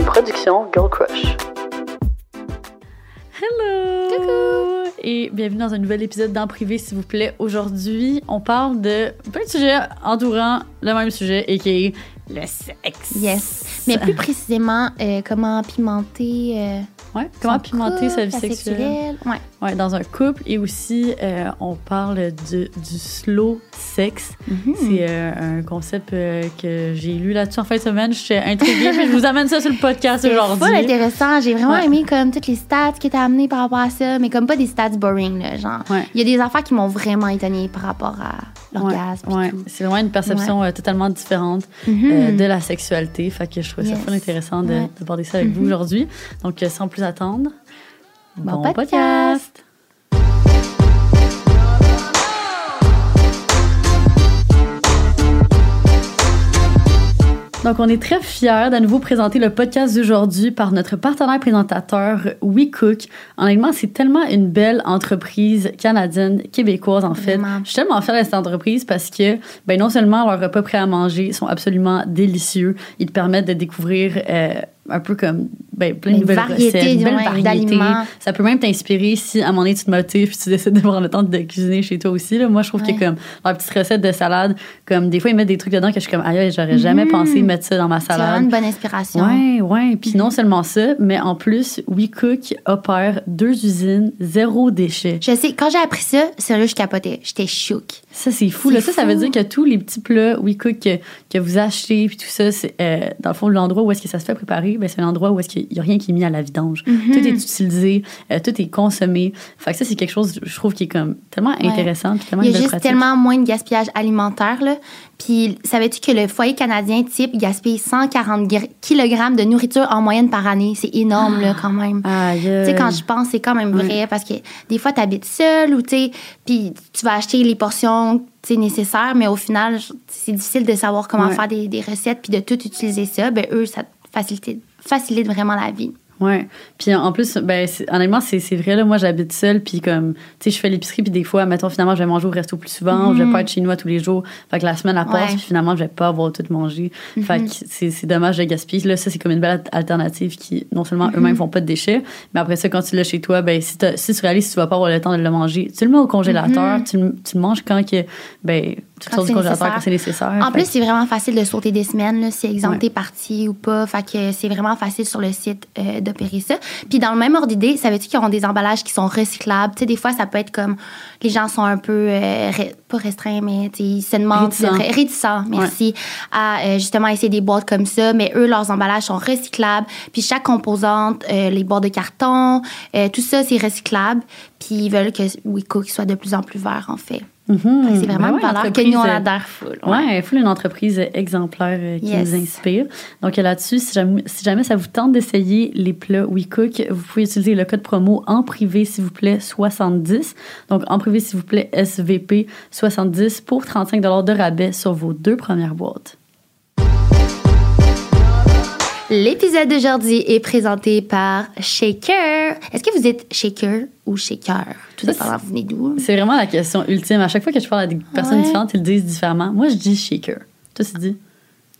une production Girl Crush. Hello! Coucou! Et bienvenue dans un nouvel épisode d'En Privé, s'il vous plaît. Aujourd'hui, on parle de plein de sujets entourant le même sujet, et qui est le sexe. Yes. Mais plus précisément, euh, comment pimenter. euh, Ouais, comment pimenter sa vie sexuelle. sexuelle. Ouais. Ouais, dans un couple. Et aussi, euh, on parle du, du slow sex. Mhm. C'est un concept que j'ai lu là-dessus en fin de semaine. J'étais intriguée, puis je vous amène ça sur le podcast C'est aujourd'hui. full intéressant. J'ai vraiment Ouais. aimé comme toutes les stats qui étaient amenées par rapport à ça, mais comme pas des stats boring, là, genre. Ouais. Il y a des affaires qui m'ont vraiment étonnée par rapport à l'orgasme. Ouais. C'est vraiment une perception euh, totalement différente tout. euh, Mhm. de la sexualité. Fait que je trouvais ça très intéressant de- Ouais. d'aborder ça avec vous Mhm. aujourd'hui. Donc, euh, sans plus attendre, Bon podcast. Donc, on est très fiers d'à nouveau présenter le podcast d'aujourd'hui par notre partenaire présentateur WeCook. Honnêtement, c'est tellement une belle entreprise canadienne, québécoise en fait. Vraiment. Je suis tellement fière de cette entreprise parce que ben, non seulement leurs repas prêts à manger sont absolument délicieux, ils te permettent de découvrir euh, un peu comme ben, plein de nouvelles variété, recettes, une belle variété. Ça peut même t'inspirer si à un moment donné tu te motives puis tu décides de prendre le temps de cuisiner chez toi aussi. Là. Moi, je trouve Ouais. que comme leurs petites recettes de salade, comme des fois ils mettent des trucs dedans que je suis comme aïe, j'aurais jamais Mhm. pensé mettre ça dans ma C'est vraiment salade. une bonne inspiration. Ouais, ouais. Puis Mhm. non seulement ça, mais en plus, WeCook opère deux usines, zéro déchet. Je sais, quand j'ai appris ça, sérieux, je capotais. J'étais chouk. Ça, c'est fou. C'est. Ça, ça veut dire que tous les petits plats WeCook que, que vous achetez, puis tout ça, c'est euh, dans le fond, l'endroit où est-ce que ça se fait préparer, ben, c'est un endroit où est-ce qu'il n'y a rien qui est mis à la vidange. Mhm. Tout est utilisé, euh, tout est consommé. Fait que ça, c'est quelque chose, je trouve, qui est comme tellement Ouais. intéressant, tellement Il y a belle juste pratique. tellement moins de gaspillage alimentaire. Là. Puis, savais-tu que le foyer canadien type gaspille 140 gr- kg de nourriture en moyenne par année? C'est énorme, là, quand même. Aïe. Tu sais, quand je pense, c'est quand même vrai parce que des fois, tu habites seul ou tu puis tu vas acheter les portions nécessaires, mais au final, c'est difficile de savoir comment faire des, des recettes puis de tout utiliser ça. Ben, eux, ça facilite, facilite vraiment la vie. Ouais. Puis en plus, ben, honnêtement, c'est vrai, là, moi, j'habite seule, puis comme, tu sais, je fais l'épicerie, puis des fois, mettons, finalement, je vais manger au resto plus souvent, ou je vais pas être chez nous à tous les jours. Fait que la semaine, elle passe, puis finalement, je vais pas avoir tout mangé. Fait que c'est dommage de gaspiller. Là, ça, c'est comme une belle alternative qui, non seulement eux-mêmes font pas de déchets, mais après ça, quand tu l'as chez toi, ben, si, si tu réalises que tu vas pas avoir le temps de le manger, tu le mets au congélateur, tu, le- tu le manges quand que, ben, Quand c'est congélateur nécessaire. quand c'est nécessaire. En Fait plus, c'est vraiment facile de sauter des semaines, là, si Ouais. t'es parti ou pas. Fait que c'est vraiment facile sur le site euh, d'opérer ça. Puis dans le même ordre d'idée, savais-tu qu'ils ont des emballages qui sont recyclables? Tu sais, des fois, ça peut être comme les gens sont un peu, euh, re- pas restreints, mais ils se demandent, Réticents. ré- réticents, merci, à euh, justement essayer des boîtes comme ça. Mais eux, leurs emballages sont recyclables. Puis chaque composante, les boîtes de carton, tout ça, c'est recyclable. Puis ils veulent que WeCook soit de plus en plus vert, en fait. Mhm. C'est vraiment Ben une ouais, valeur que entreprise, nous, on euh, adhère full. Ouais, il faut une entreprise exemplaire euh, qui Yes. nous inspire. Donc euh, là-dessus, si jamais, si jamais ça vous tente d'essayer les plats WeCook, vous pouvez utiliser le code promo en privé, s'il vous plaît, 70. Donc en privé, s'il vous plaît, SVP 70 pour 35 de rabais sur vos deux premières boîtes. L'épisode d'aujourd'hui est présenté par Shaker. Est-ce que vous êtes shaker ou shaker? Tout Ça, dépendant, vous venez d'où? C'est vraiment la question ultime. À chaque fois que je parle à des personnes Ouais. différentes, ils le disent différemment. Moi, je dis shaker. Toi, tu dis?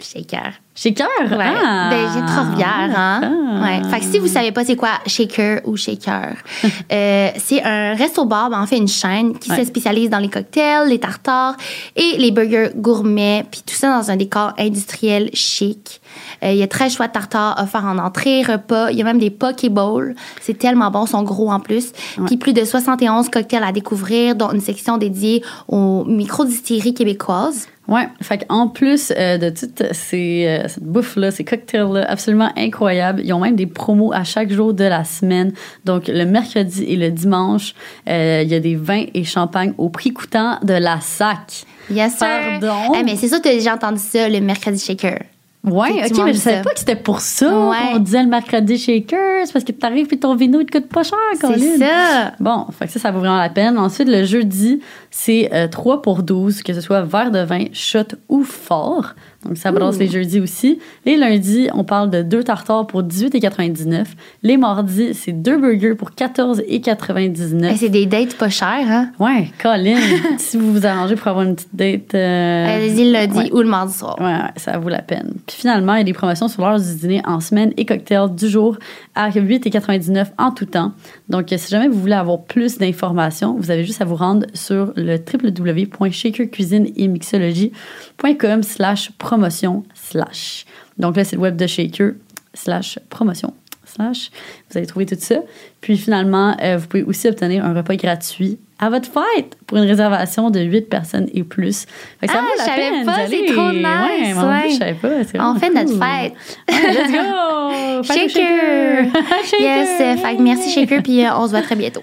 Shaker. Shaker? Ouais. Ah! Ben, j'ai trop fière, hein? Ah. Ouais. Fait que si vous savez pas c'est quoi shaker ou shaker, euh, c'est un resto-bar, ben, en fait une chaîne qui Ouais. se spécialise dans les cocktails, les tartares et les burgers gourmets, puis tout ça dans un décor industriel chic. Euh, Il y a très choix de tartares offerts en entrée, repas. Il y a même des poke bowls. C'est tellement bon, ils sont gros en plus. Puis plus de 71 cocktails à découvrir, dont une section dédiée aux micro-distilleries québécoises. Ouais, fait en plus euh, de toute ces, euh, cette bouffe-là, ces cocktails-là absolument incroyables, ils ont même des promos à chaque jour de la semaine. Donc, le mercredi et le dimanche, euh, il y a des vins et champagne au prix coûtant de la sac. Yes, sir. Pardon? Eh, mais c'est que tu as déjà entendu ça, le mercredi shaker. Ouais, C'est tu ok, mais je savais ça. pas que c'était pour ça Ouais. qu'on disait le mercredi shaker. C'est parce que t'arrives puis ton vino, il te coûte pas cher, C'est Colin. ça. Bon, fait que ça, ça vaut vraiment la peine. Ensuite, le jeudi, c'est euh, 3 pour 12, que ce soit verre de vin, shot ou fort. Donc, ça brasse les jeudis aussi. Les lundis, on parle de deux tartares pour 18,99. Les mardis, c'est deux burgers pour 14,99. Eh, c'est des dates pas chères, hein? Ouais, Colin, si vous vous arrangez pour avoir une petite date. euh, Allez-y le lundi ouais. ou le mardi soir. Ouais, ouais, ça vaut la peine. Puis finalement, il y a des promotions sur l'heure du dîner en semaine et cocktails du jour à 8,99 en tout temps. Donc, si jamais vous voulez avoir plus d'informations, vous avez juste à vous rendre sur le www.shakercuisineetmixologie.com slash promotion slash. Donc là, c'est le web de Shaker slash promotion slash. Vous allez trouver tout ça. Puis finalement, euh, vous pouvez aussi obtenir un repas gratuit à votre fête pour une réservation de 8 personnes et plus. Fait que ça Ah, vaut la savais peine pas, c'est trop nice, Ouais, plus, je savais pas. On fait notre cool. fête. Ouais, let's go! Fête Shaker! Shaker! Yes, euh, fait que merci Shaker, puis euh, on se voit très bientôt.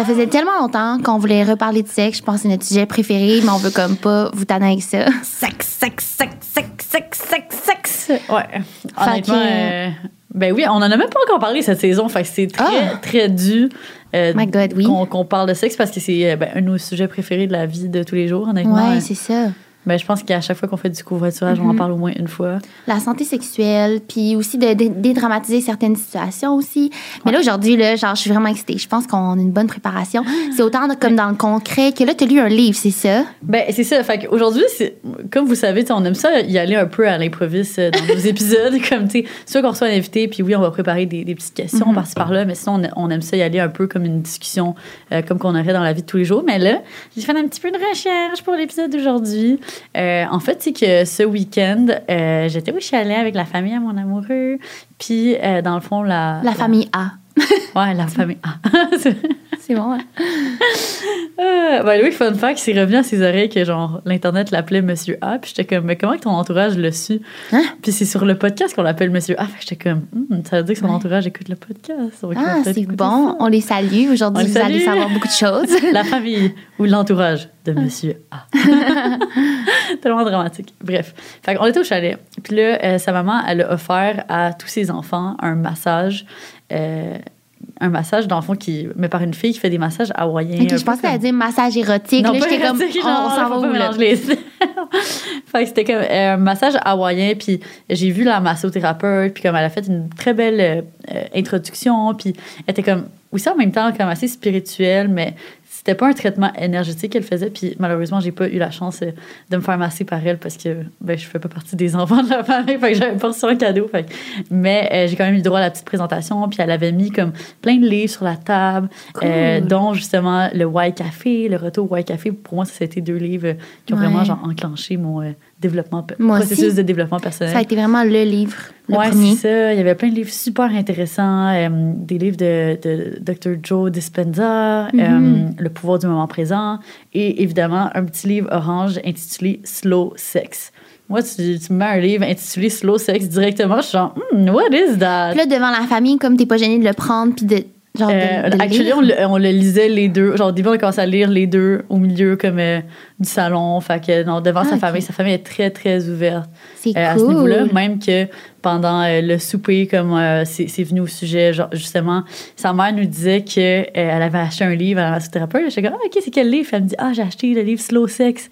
Ça faisait tellement longtemps qu'on voulait reparler de sexe. Je pense que c'est notre sujet préféré, mais on veut comme pas vous tanner avec ça. Sexe, sexe, sexe, sexe, sexe, sexe, sexe. Ouais. Honnêtement, que- euh, ben oui, on en a même pas encore parlé cette saison. Fait que c'est très, Ah! très dû. euh, My God, oui. Qu'on parle de sexe parce que c'est euh, ben, un de nos sujets préférés de la vie de tous les jours, honnêtement. Ouais, c'est ça. Ben, je pense qu'à chaque fois qu'on fait du covoiturage, on en Mhm. parle au moins une fois. La santé sexuelle, puis aussi de, dé- dédramatiser certaines situations aussi. Mais là, aujourd'hui, là, genre, je suis vraiment excitée. Je pense qu'on a une bonne préparation. C'est autant de- comme dans le concret que là, tu as lu un livre, c'est ça? Ben, c'est ça. Fait qu'aujourd'hui, c'est- comme vous savez, on aime ça y aller un peu à l'improviste euh, dans nos épisodes. Comme, tu sais, soit qu'on reçoit un invité, puis oui, on va préparer des, des petites questions Mhm. par-ci par-là, mais sinon, on, on aime ça y aller un peu comme une discussion, euh, comme qu'on aurait dans la vie de tous les jours. Mais là, j'ai fait un petit peu de recherche pour l'épisode d'aujourd'hui. Euh, en fait, c'est que ce week-end, euh, j'étais au chalet avec la famille à mon amoureux, puis euh, dans le fond, la... La famille A. Ouais, la famille. Ah. C'est bon, hein? Euh, ben oui, fun fact, c'est revenu à ses oreilles que genre l'Internet l'appelait Monsieur A. Puis j'étais comme, mais comment que ton entourage l'a su? Hein? Puis c'est sur le podcast qu'on l'appelle Monsieur A. Fait que j'étais comme, Hmm, ça veut dire que son Ouais. entourage écoute le podcast. Ah, c'est bon. On les salue. Aujourd'hui, On vous allez savoir beaucoup de choses. La famille ou l'entourage de Monsieur A. Tellement dramatique. Bref. Fait qu'on était au chalet. Puis là, euh, sa maman, elle a offert à tous ses enfants un massage. euh, un massage d'enfant qui mais par une fille qui fait des massages hawaïens Ok, un je peu pensais à dire massage érotique. Non, là, pas j'étais comme, on, genre, on s'en va où, là? les fait que c'était comme euh, un massage hawaïen, puis j'ai vu la massothérapeute, puis comme elle a fait une très belle euh, euh, introduction, puis elle était comme, aussi en même temps, comme assez spirituelle, mais c'était pas un traitement énergétique qu'elle faisait, puis malheureusement, j'ai pas eu la chance euh, de me faire masser par elle parce que ben, je fais pas partie des enfants de la famille, fait que j'avais pas reçu un cadeau. Fait mais euh, j'ai quand même eu le droit à la petite présentation, puis elle avait mis comme plein de livres sur la table, Cool. euh, dont justement le White Café, le retour au White Café. Pour moi, ça, c'était deux livres qui ont Ouais. vraiment genre, enclenché mon euh, développement, Moi processus aussi. de développement personnel. Ça a été vraiment le livre, premier. c'est ça. Il y avait plein de livres super intéressants. euh, des livres de, de Dr. Joe Dispenza, Mhm. euh, Le pouvoir du moment présent. Et évidemment, un petit livre orange intitulé Slow Sex. Moi, tu, tu me mets un livre intitulé Slow Sex directement, je suis genre, Hmm, what is that? Puis là, devant la famille, comme t'es pas gêné de le prendre, puis de. Genre, de- Euh, de actually, on le, on le lisait les deux. Genre, au début, on a commencé à lire les deux au milieu comme euh, du salon. Fait que, non, devant Ah, sa ok. famille, sa famille est très, très ouverte. C'est Euh, à ce niveau-là, même que pendant euh, le souper, comme c'est c'est venu au sujet, genre, justement, sa mère nous disait qu'elle avait acheté un livre à la massothérapeute. J'étais comme, ah, OK, c'est quel livre? Elle me dit, ah, j'ai acheté le livre Slow Sex.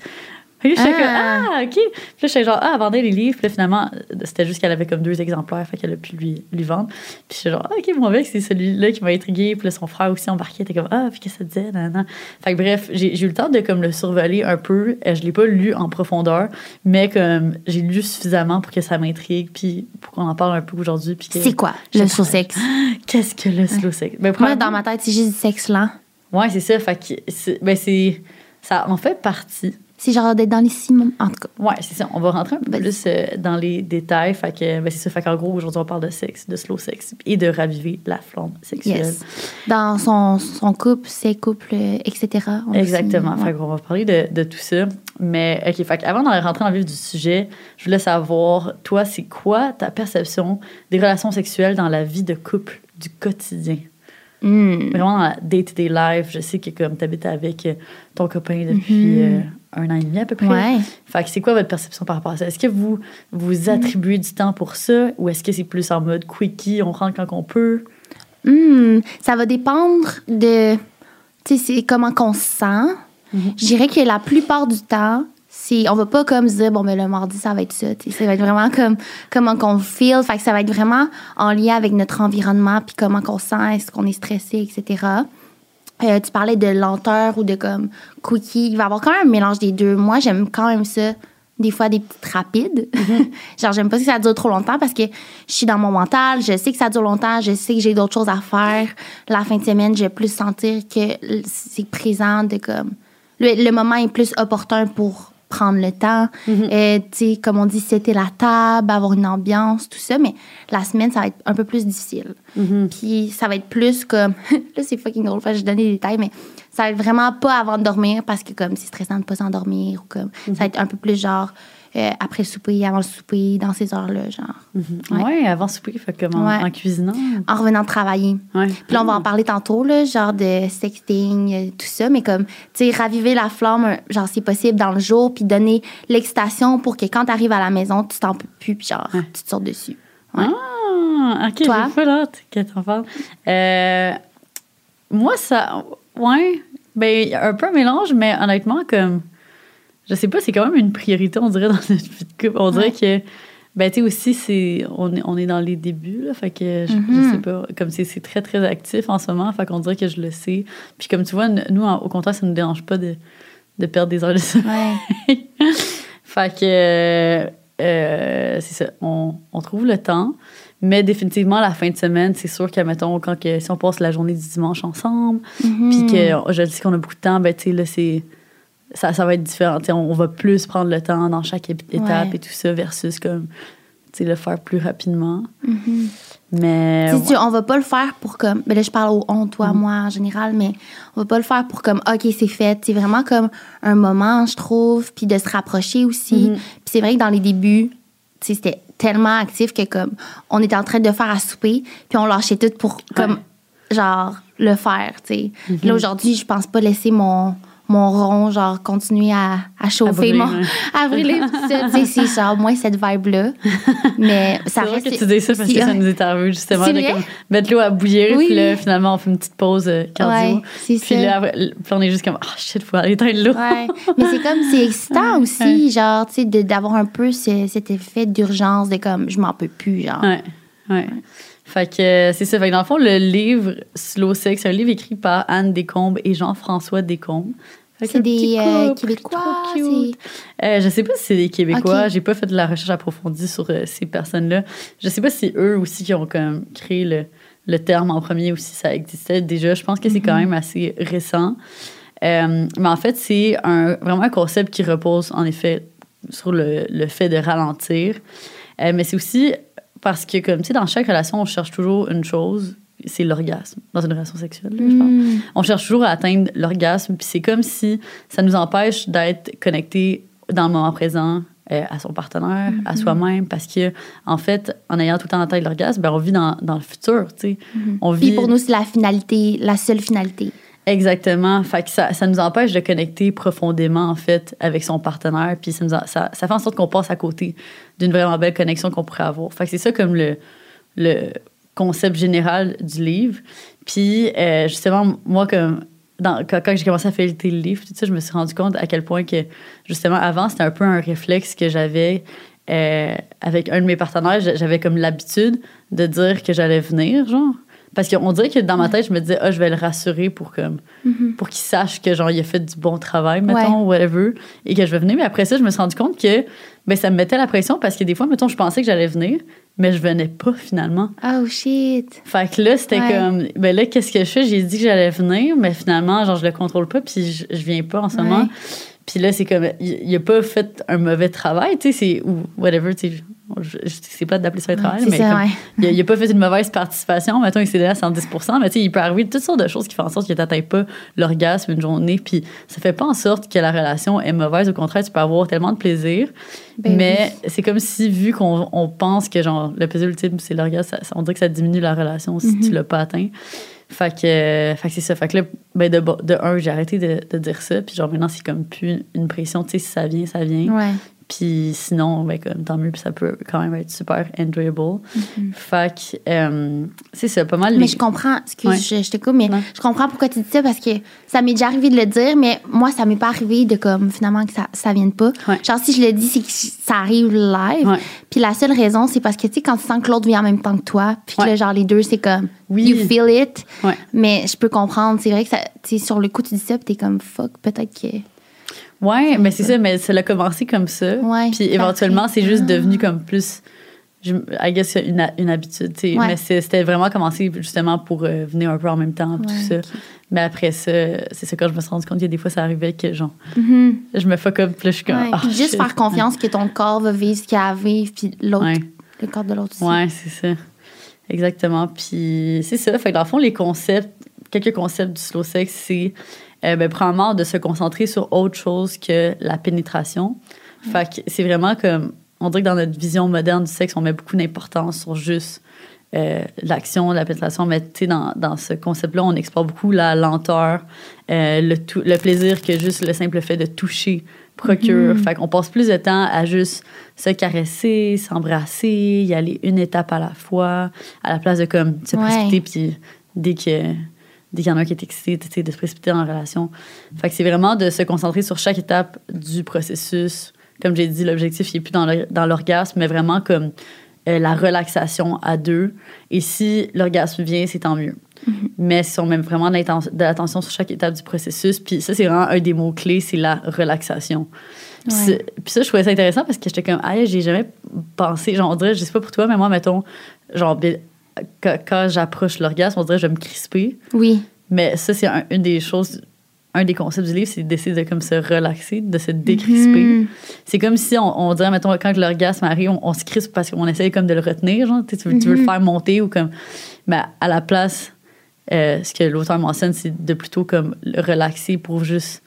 Puis j'étais comme, Ah. ah, OK. Puis là, j'étais genre, ah, elle vendait les livres. Puis là, finalement, c'était juste qu'elle avait comme deux exemplaires, fait qu'elle a pu lui, lui vendre. Puis j'étais genre, ah, OK, mon mec, c'est celui-là qui m'a intrigué. Puis là, son frère aussi embarqué, était comme, ah, puis qu'est-ce que ça disait? Nan, nan. Fait que bref, j'ai eu le temps de comme le survoler un peu. Euh, Je l'ai pas lu en profondeur, mais comme j'ai lu suffisamment pour que ça m'intrigue, puis pour qu'on en parle un peu aujourd'hui. Puis C'est quoi, le slow sex? Qu'est-ce que le slow sex? Ben, Moi, dans ma tête, c'est juste du sexe lent. Ouais, c'est ça. Fait que ben, c'est. Ça en fait partie. C'est genre d'être dans les six moments. En tout cas, Ouais, c'est ça. On va rentrer un peu plus euh, dans les détails. Fait que, ben, c'est ça. Fait qu'en gros, aujourd'hui, on parle de sexe, de slow sex et de raviver la flamme sexuelle. yes. Dans son, son couple, ses couples, euh, etc. On Exactement. aussi- ouais. Fait qu'on va parler de, de tout ça. Mais, OK, fait avant d'en rentrer dans le vif du sujet, je voulais savoir, toi, c'est quoi ta perception des relations sexuelles dans la vie de couple du quotidien? Hmm. Vraiment dans la day-to-day life. Je sais que comme tu habites avec ton copain depuis Mhm. euh, un an et demi à peu près. Ouais. Fait que c'est quoi votre perception par rapport à ça? Est-ce que vous vous attribuez du temps pour ça ou est-ce que c'est plus en mode quickie, on rentre quand on peut? Hmm, ça va dépendre de tu sais, c'est comment qu'on se sent. Mhm. Je dirais que la plupart du temps, on va pas comme se dire, bon, ben, le mardi, ça va être ça. Ça va être vraiment comme comment qu'on feel. Fait que ça va être vraiment en lien avec notre environnement, puis comment qu'on se sent, est-ce qu'on est stressé, etc. Euh, tu parlais de lenteur ou de comme cookie. Il va y avoir quand même un mélange des deux. Moi, j'aime quand même ça. Des fois, des petites rapides. Genre, j'aime pas que ça dure trop longtemps parce que je suis dans mon mental. Je sais que ça dure longtemps. Je sais que j'ai d'autres choses à faire. La fin de semaine, je vais plus sentir que c'est présent de comme. Le, le moment est plus opportun pour prendre le temps. Euh, tu sais, comme on dit, c'était la table, avoir une ambiance, tout ça. Mais la semaine, ça va être un peu plus difficile. Puis ça va être plus comme. là, c'est fucking drôle, je donne des détails, mais ça va être vraiment pas avant de dormir parce que comme c'est stressant de pas s'endormir ou comme. Ça va être un peu plus genre euh, après le souper, avant le souper, dans ces heures-là, genre. Ouais, Ouais. avant souper, fait comme en, Ouais. en cuisinant. En revenant de travailler. Ouais. Puis là, on va en parler tantôt, là, genre de sexting, euh, tout ça, mais comme, tu sais, raviver la flamme, genre, c'est possible dans le jour, puis donner l'excitation pour que quand tu arrives à la maison, tu t'en peux plus, puis genre, tu te sortes dessus. Ah, ok, j'ai pas l'autre que t'en parles. Euh, moi, ça. Ouais. Ben, un peu un mélange, mais honnêtement, comme. Je sais pas, c'est quand même une priorité, on dirait, dans notre vie de couple. On dirait que. Ben, tu sais, aussi, c'est, on, est, on est dans les débuts, là. Fait que, je, je Mhm. sais pas, comme c'est, très, très actif en ce moment. Fait qu'on dirait que je le sais. Puis, comme tu vois, nous, en- au contraire, ça nous dérange pas de, de perdre des heures de sommeil. Ouais. fait que euh, euh, c'est ça, on, on trouve le temps. Mais définitivement, la fin de semaine, c'est sûr que, mettons, quand que, si on passe la journée du dimanche ensemble, Mhm. puis que je dis qu'on a beaucoup de temps, ben, tu sais, là, c'est. Ça, ça va être différent. Tu sais, on, va plus prendre le temps dans chaque étape Ouais. et tout ça, versus comme, le faire plus rapidement. Mhm. Mais. Tu sais, tu- on va pas le faire pour comme. Ben là, je parle au on, toi, Mhm. moi, en général, mais on va pas le faire pour comme, OK, c'est fait. C'est vraiment comme un moment, je trouve, puis de se rapprocher aussi. Mhm. Puis c'est vrai que dans les débuts, c'était tellement actif que comme, on était en train de faire à souper, puis on lâchait tout pour, comme, genre, le faire, tu sais. Là, aujourd'hui, je pense pas laisser mon mon rond, genre, continuer à, à chauffer, brûler, mon, ouais. à brûler, tout ça, tu sais, c'est genre, moins cette vibe-là. Mais ça C'est reste. que tu dis ça parce que ça nous est arrivé justement C'est de comme, mettre l'eau à bouillir Oui. puis là finalement on fait une petite pause euh, cardio Ouais, c'est puis ça. là après, puis on est juste comme ah shit faut aller éteindre l'eau Ouais, mais c'est comme, c'est excitant aussi, genre, tu sais, d'avoir un peu ce- cet effet d'urgence de comme, je m'en peux plus, genre. Ouais, ouais. Fait que euh, c'est ça. Fait que dans le fond, le livre Slow Sex, c'est un livre écrit par Anne Descombes et Jean-François Descombes. C'est des euh, Québécois. Euh, je sais pas si c'est des Québécois. Ok. J'ai pas fait de la recherche approfondie sur euh, ces personnes-là. Je sais pas si eux aussi qui ont comme créé le, le terme en premier ou si ça existait déjà. Je pense que c'est quand Mhm. même assez récent. Euh, mais en fait, c'est un, vraiment un concept qui repose en effet sur le, le fait de ralentir. Mais c'est aussi parce que, comme tu sais, dans chaque relation, on cherche toujours une chose, c'est l'orgasme. Dans une relation sexuelle, là, je pense Mm. on cherche toujours à atteindre l'orgasme, puis c'est comme si ça nous empêche d'être connecté dans le moment présent euh, à son partenaire, à soi-même, parce que en fait, en ayant tout le temps en tête l'orgasme, ben, on vit dans, dans le futur, tu sais. On Puis vit pour nous, c'est la finalité, la seule finalité. exactement, fait que ça, ça nous empêche de connecter profondément en fait avec son partenaire, puis ça, nous ça, ça fait en sorte qu'on passe à côté d'une vraiment belle connexion qu'on pourrait avoir. Fait que c'est ça comme le le concept général du livre. Puis, euh, justement, moi, comme dans, quand, quand j'ai commencé à feuilleter le livre, tout ça, je me suis rendu compte à quel point que, justement, avant, c'était un peu un réflexe que j'avais euh, avec un de mes partenaires. J'a- J'avais comme l'habitude de dire que j'allais venir, genre. Parce qu'on dirait que dans ma tête, je me disais, ah, je vais le rassurer pour comme pour qu'il sache que genre il a fait du bon travail mettons ou whatever et que je vais venir mais après ça je me suis rendu compte que ben ça me mettait la pression parce que des fois mettons je pensais que j'allais venir mais je venais pas finalement Oh shit. fait que là c'était Ouais. comme ben là qu'est-ce que je fais? J'ai dit que j'allais venir mais finalement genre je le contrôle pas puis je, je viens pas en ce Ouais. moment puis là c'est comme il, il a pas fait un mauvais travail tu sais c'est ou whatever tu sais je, je- c'est pas d'appeler ça un travail mais ça, comme- ouais. il a, il a pas fait une mauvaise participation. Mettons, il s'est à 110 mais tu sais, il peut arriver toutes sortes de choses qui font en sorte qu'il n'atteint pas l'orgasme une journée. Puis ça fait pas en sorte que la relation est mauvaise. Au contraire, tu peux avoir tellement de plaisir. Ben mais c'est comme si, vu qu'on on pense que genre le plaisir ultime, c'est l'orgasme, ça- on dirait que ça diminue la relation si Mhm. tu l'as pas atteint. Fait que, euh, fait que c'est ça. Fait que là, ben de, de un, j'ai arrêté de, de dire ça. Puis genre maintenant, c'est comme plus une pression. Tu sais, si ça vient, ça vient. Ouais. Puis sinon, ben, comme, tant mieux, puis ça peut quand même être super enjoyable. Fait que, euh, c'est ça, pas mal. Mais les- je comprends, excuse, Ouais. je, je te coupe, mais Non. je comprends pourquoi tu dis ça parce que ça m'est déjà arrivé de le dire, mais moi, ça m'est pas arrivé de comme finalement que ça, ça vienne pas. Ouais. Genre, si je le dis, c'est que ça arrive live. Puis la seule raison, c'est parce que, tu sais, quand tu sens que l'autre vit en même temps que toi, puis que là, genre, les deux, c'est comme, Oui. you feel it. Mais je peux comprendre, c'est vrai que ça, tu sais, sur le coup, tu dis ça, puis t'es comme, fuck, peut-être que. Ouais, mais c'est ça, mais ça a commencé comme ça. Ouais, Puis éventuellement, c'est juste devenu comme plus. Je, I guess une, une habitude, tu sais. Ouais. Mais c'était vraiment commencé justement pour euh, venir un peu en même temps, tout ça. Mais après ça, c'est ça, quand je me suis rendu compte que des fois, ça arrivait que, genre, Mhm. je me fuck up, puis là, je suis comme. Ouais, ah, puis juste shit. faire confiance que ton corps va vivre ce qu'il a à vivre, puis l'autre, le corps de l'autre aussi. Ouais, c'est ça. Exactement. Puis c'est ça. Fait que dans le fond, les concepts, quelques concepts du slow sex, c'est euh, ben, premièrement de se concentrer sur autre chose que la pénétration. Fait que c'est vraiment comme, on dirait que dans notre vision moderne du sexe, on met beaucoup d'importance sur juste euh, l'action, la pénétration. Mais tu sais, dans, dans ce concept-là, on explore beaucoup la lenteur, euh, le, tou- le plaisir que juste le simple fait de toucher procure. Fait qu'on passe plus de temps à juste se caresser, s'embrasser, y aller une étape à la fois, à la place de comme se précipiter, puis dès que dès qu'il y en a un qui est excité, de se précipiter la relation. Fait que c'est vraiment de se concentrer sur chaque étape du processus. Comme j'ai dit, l'objectif, il n'est plus dans l'orgasme, mais vraiment comme euh, la relaxation à deux. Et si l'orgasme vient, c'est tant mieux. Mais si on met vraiment de l'attention sur chaque étape du processus, puis ça, c'est vraiment un des mots-clés, c'est la relaxation. Puis Ouais. ça, je trouvais ça intéressant parce que j'étais comme, ah, j'ai jamais pensé, genre, on dirait, je sais pas pour toi, mais moi, mettons, genre, bien, quand, quand j'approche l'orgasme, on dirait, je vais me crisper. Oui. Mais ça, c'est un- une des choses, un des concepts du livre, c'est d'essayer de comme se relaxer, de se décrisper. Mhm. C'est comme si on, on dirait, mettons, quand l'orgasme arrive, on, on se crispe parce qu'on essaye comme de le retenir, genre, tu, veux, tu veux le faire monter ou comme. Mais à la place, euh, ce que l'auteur mentionne, c'est de plutôt comme le relaxer pour juste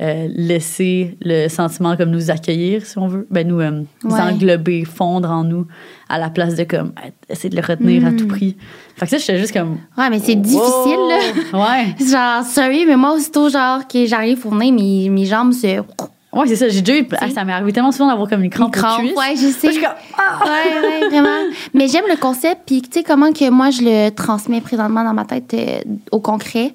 euh, laisser le sentiment comme nous accueillir, si on veut. Ben, nous, euh, nous Ouais. englober, fondre en nous, à la place de comme essayer de le retenir à tout prix. Fait que ça, j'étais juste comme. Ouais, mais c'est difficile, là. Ouais. Genre, sorry, mais moi, aussitôt, genre, que j'arrive pour venir, mes, mes jambes se. Ouais, c'est ça. J'ai déjà eu. ah, ça m'est arrivé tellement souvent d'avoir comme une crampe. Ouais, je sais. Je suis comme, ah! Ouais, ouais, vraiment. Mais j'aime le concept, puis tu sais comment que moi je le transmets présentement dans ma tête euh, au concret.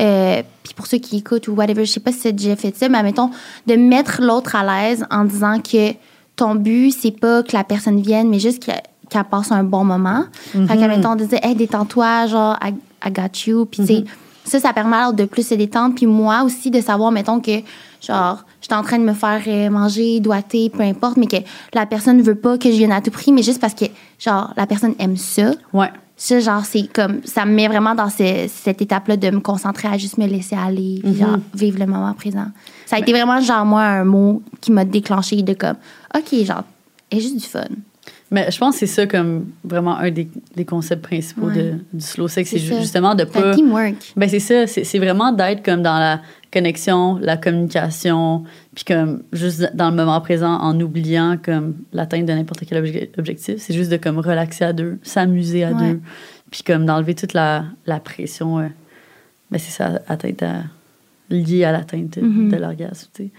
Euh, puis pour ceux qui écoutent ou whatever, je sais pas si as déjà fait ça, mais admettons, de mettre l'autre à l'aise en disant que ton but, c'est pas que la personne vienne, mais juste qu'elle passe un bon moment. Fait qu'admettons, de dire, hey, détends-toi, genre, I, I got you. Puis sais, ça, ça permet l'autre de plus se détendre. Puis moi aussi, de savoir, mettons, que, genre, je suis en train de me faire euh, manger, doigter, peu importe, mais que la personne ne veut pas que je vienne à tout prix, mais juste parce que, genre, la personne aime ça. Ouais. Ça, genre, c'est comme, ça me met vraiment dans ce- cette étape-là de me concentrer à juste me laisser aller, puis genre, vivre le moment présent. Ça a été vraiment, genre, moi, un mot qui m'a déclenché de comme, OK, genre, et juste du fun. Mais je pense que c'est ça comme vraiment un des, des concepts principaux Ouais. de, du slow sex. C'est ju- justement de pas. teamwork. Ben c'est ça, c'est vraiment d'être comme dans la connexion, la communication, puis comme juste dans le moment présent en oubliant comme l'atteinte de n'importe quel obje- objectif. C'est juste de comme relaxer à deux, s'amuser à Ouais. deux, puis comme d'enlever toute la, la pression. euh, ben c'est ça, atteinte à, liée à l'atteinte de- Mhm. de l'orgasme. tu sais.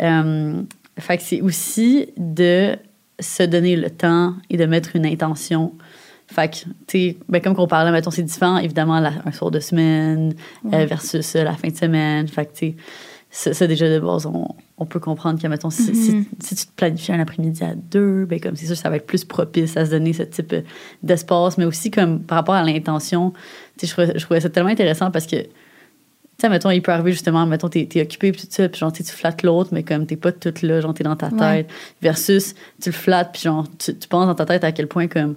Euh, fait que c'est aussi de se donner le temps et de mettre une intention. Fait que, tu ben comme qu'on parlait, mettons, c'est différent, évidemment, la- un soir de semaine euh, versus euh, la fin de semaine. Fait que, tu ça, ça, déjà, de base, on, on peut comprendre que, mettons, si, si- si tu te planifies un après-midi à deux, ben comme c'est sûr, ça va être plus propice à se donner ce type euh, d'espace, mais aussi, comme par rapport à l'intention, tu sais, je trouvais, je trouvais ça tellement intéressant parce que, tu sais, mettons, il peut arriver justement, mettons, t'es, t'es occupé, puis tout ça, puis genre, tu flattes l'autre, mais comme t'es pas toute là, genre, t'es dans ta tête, Ouais. versus tu le flattes, puis genre, tu, tu penses dans ta tête à quel point, comme,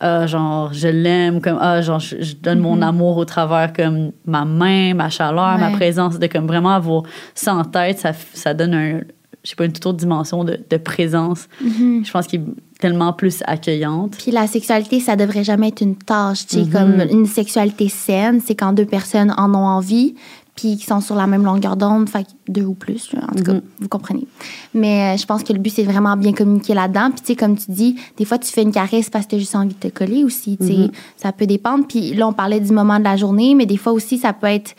ah, genre, je l'aime, comme, ah, genre, je, je donne mon amour au travers, comme, ma main, ma chaleur, ma présence, de comme vraiment avoir ça en tête, ça, ça donne un, je sais pas, une toute autre dimension de, de présence. Je pense qu'il est tellement plus accueillante. Puis la sexualité, ça devrait jamais être une tâche. Tu sais, Mhm. comme une sexualité saine, c'est quand deux personnes en ont envie, puis qui sont sur la même longueur d'onde, fait deux ou plus, en tout cas, Mhm. vous comprenez. Mais euh, je pense que le but, c'est vraiment bien communiquer là-dedans. Puis tu sais, comme tu dis, des fois, tu fais une caresse parce que tu as juste envie de te coller aussi. Tu sais, Mhm. ça peut dépendre. Puis là, on parlait du moment de la journée, mais des fois aussi, ça peut être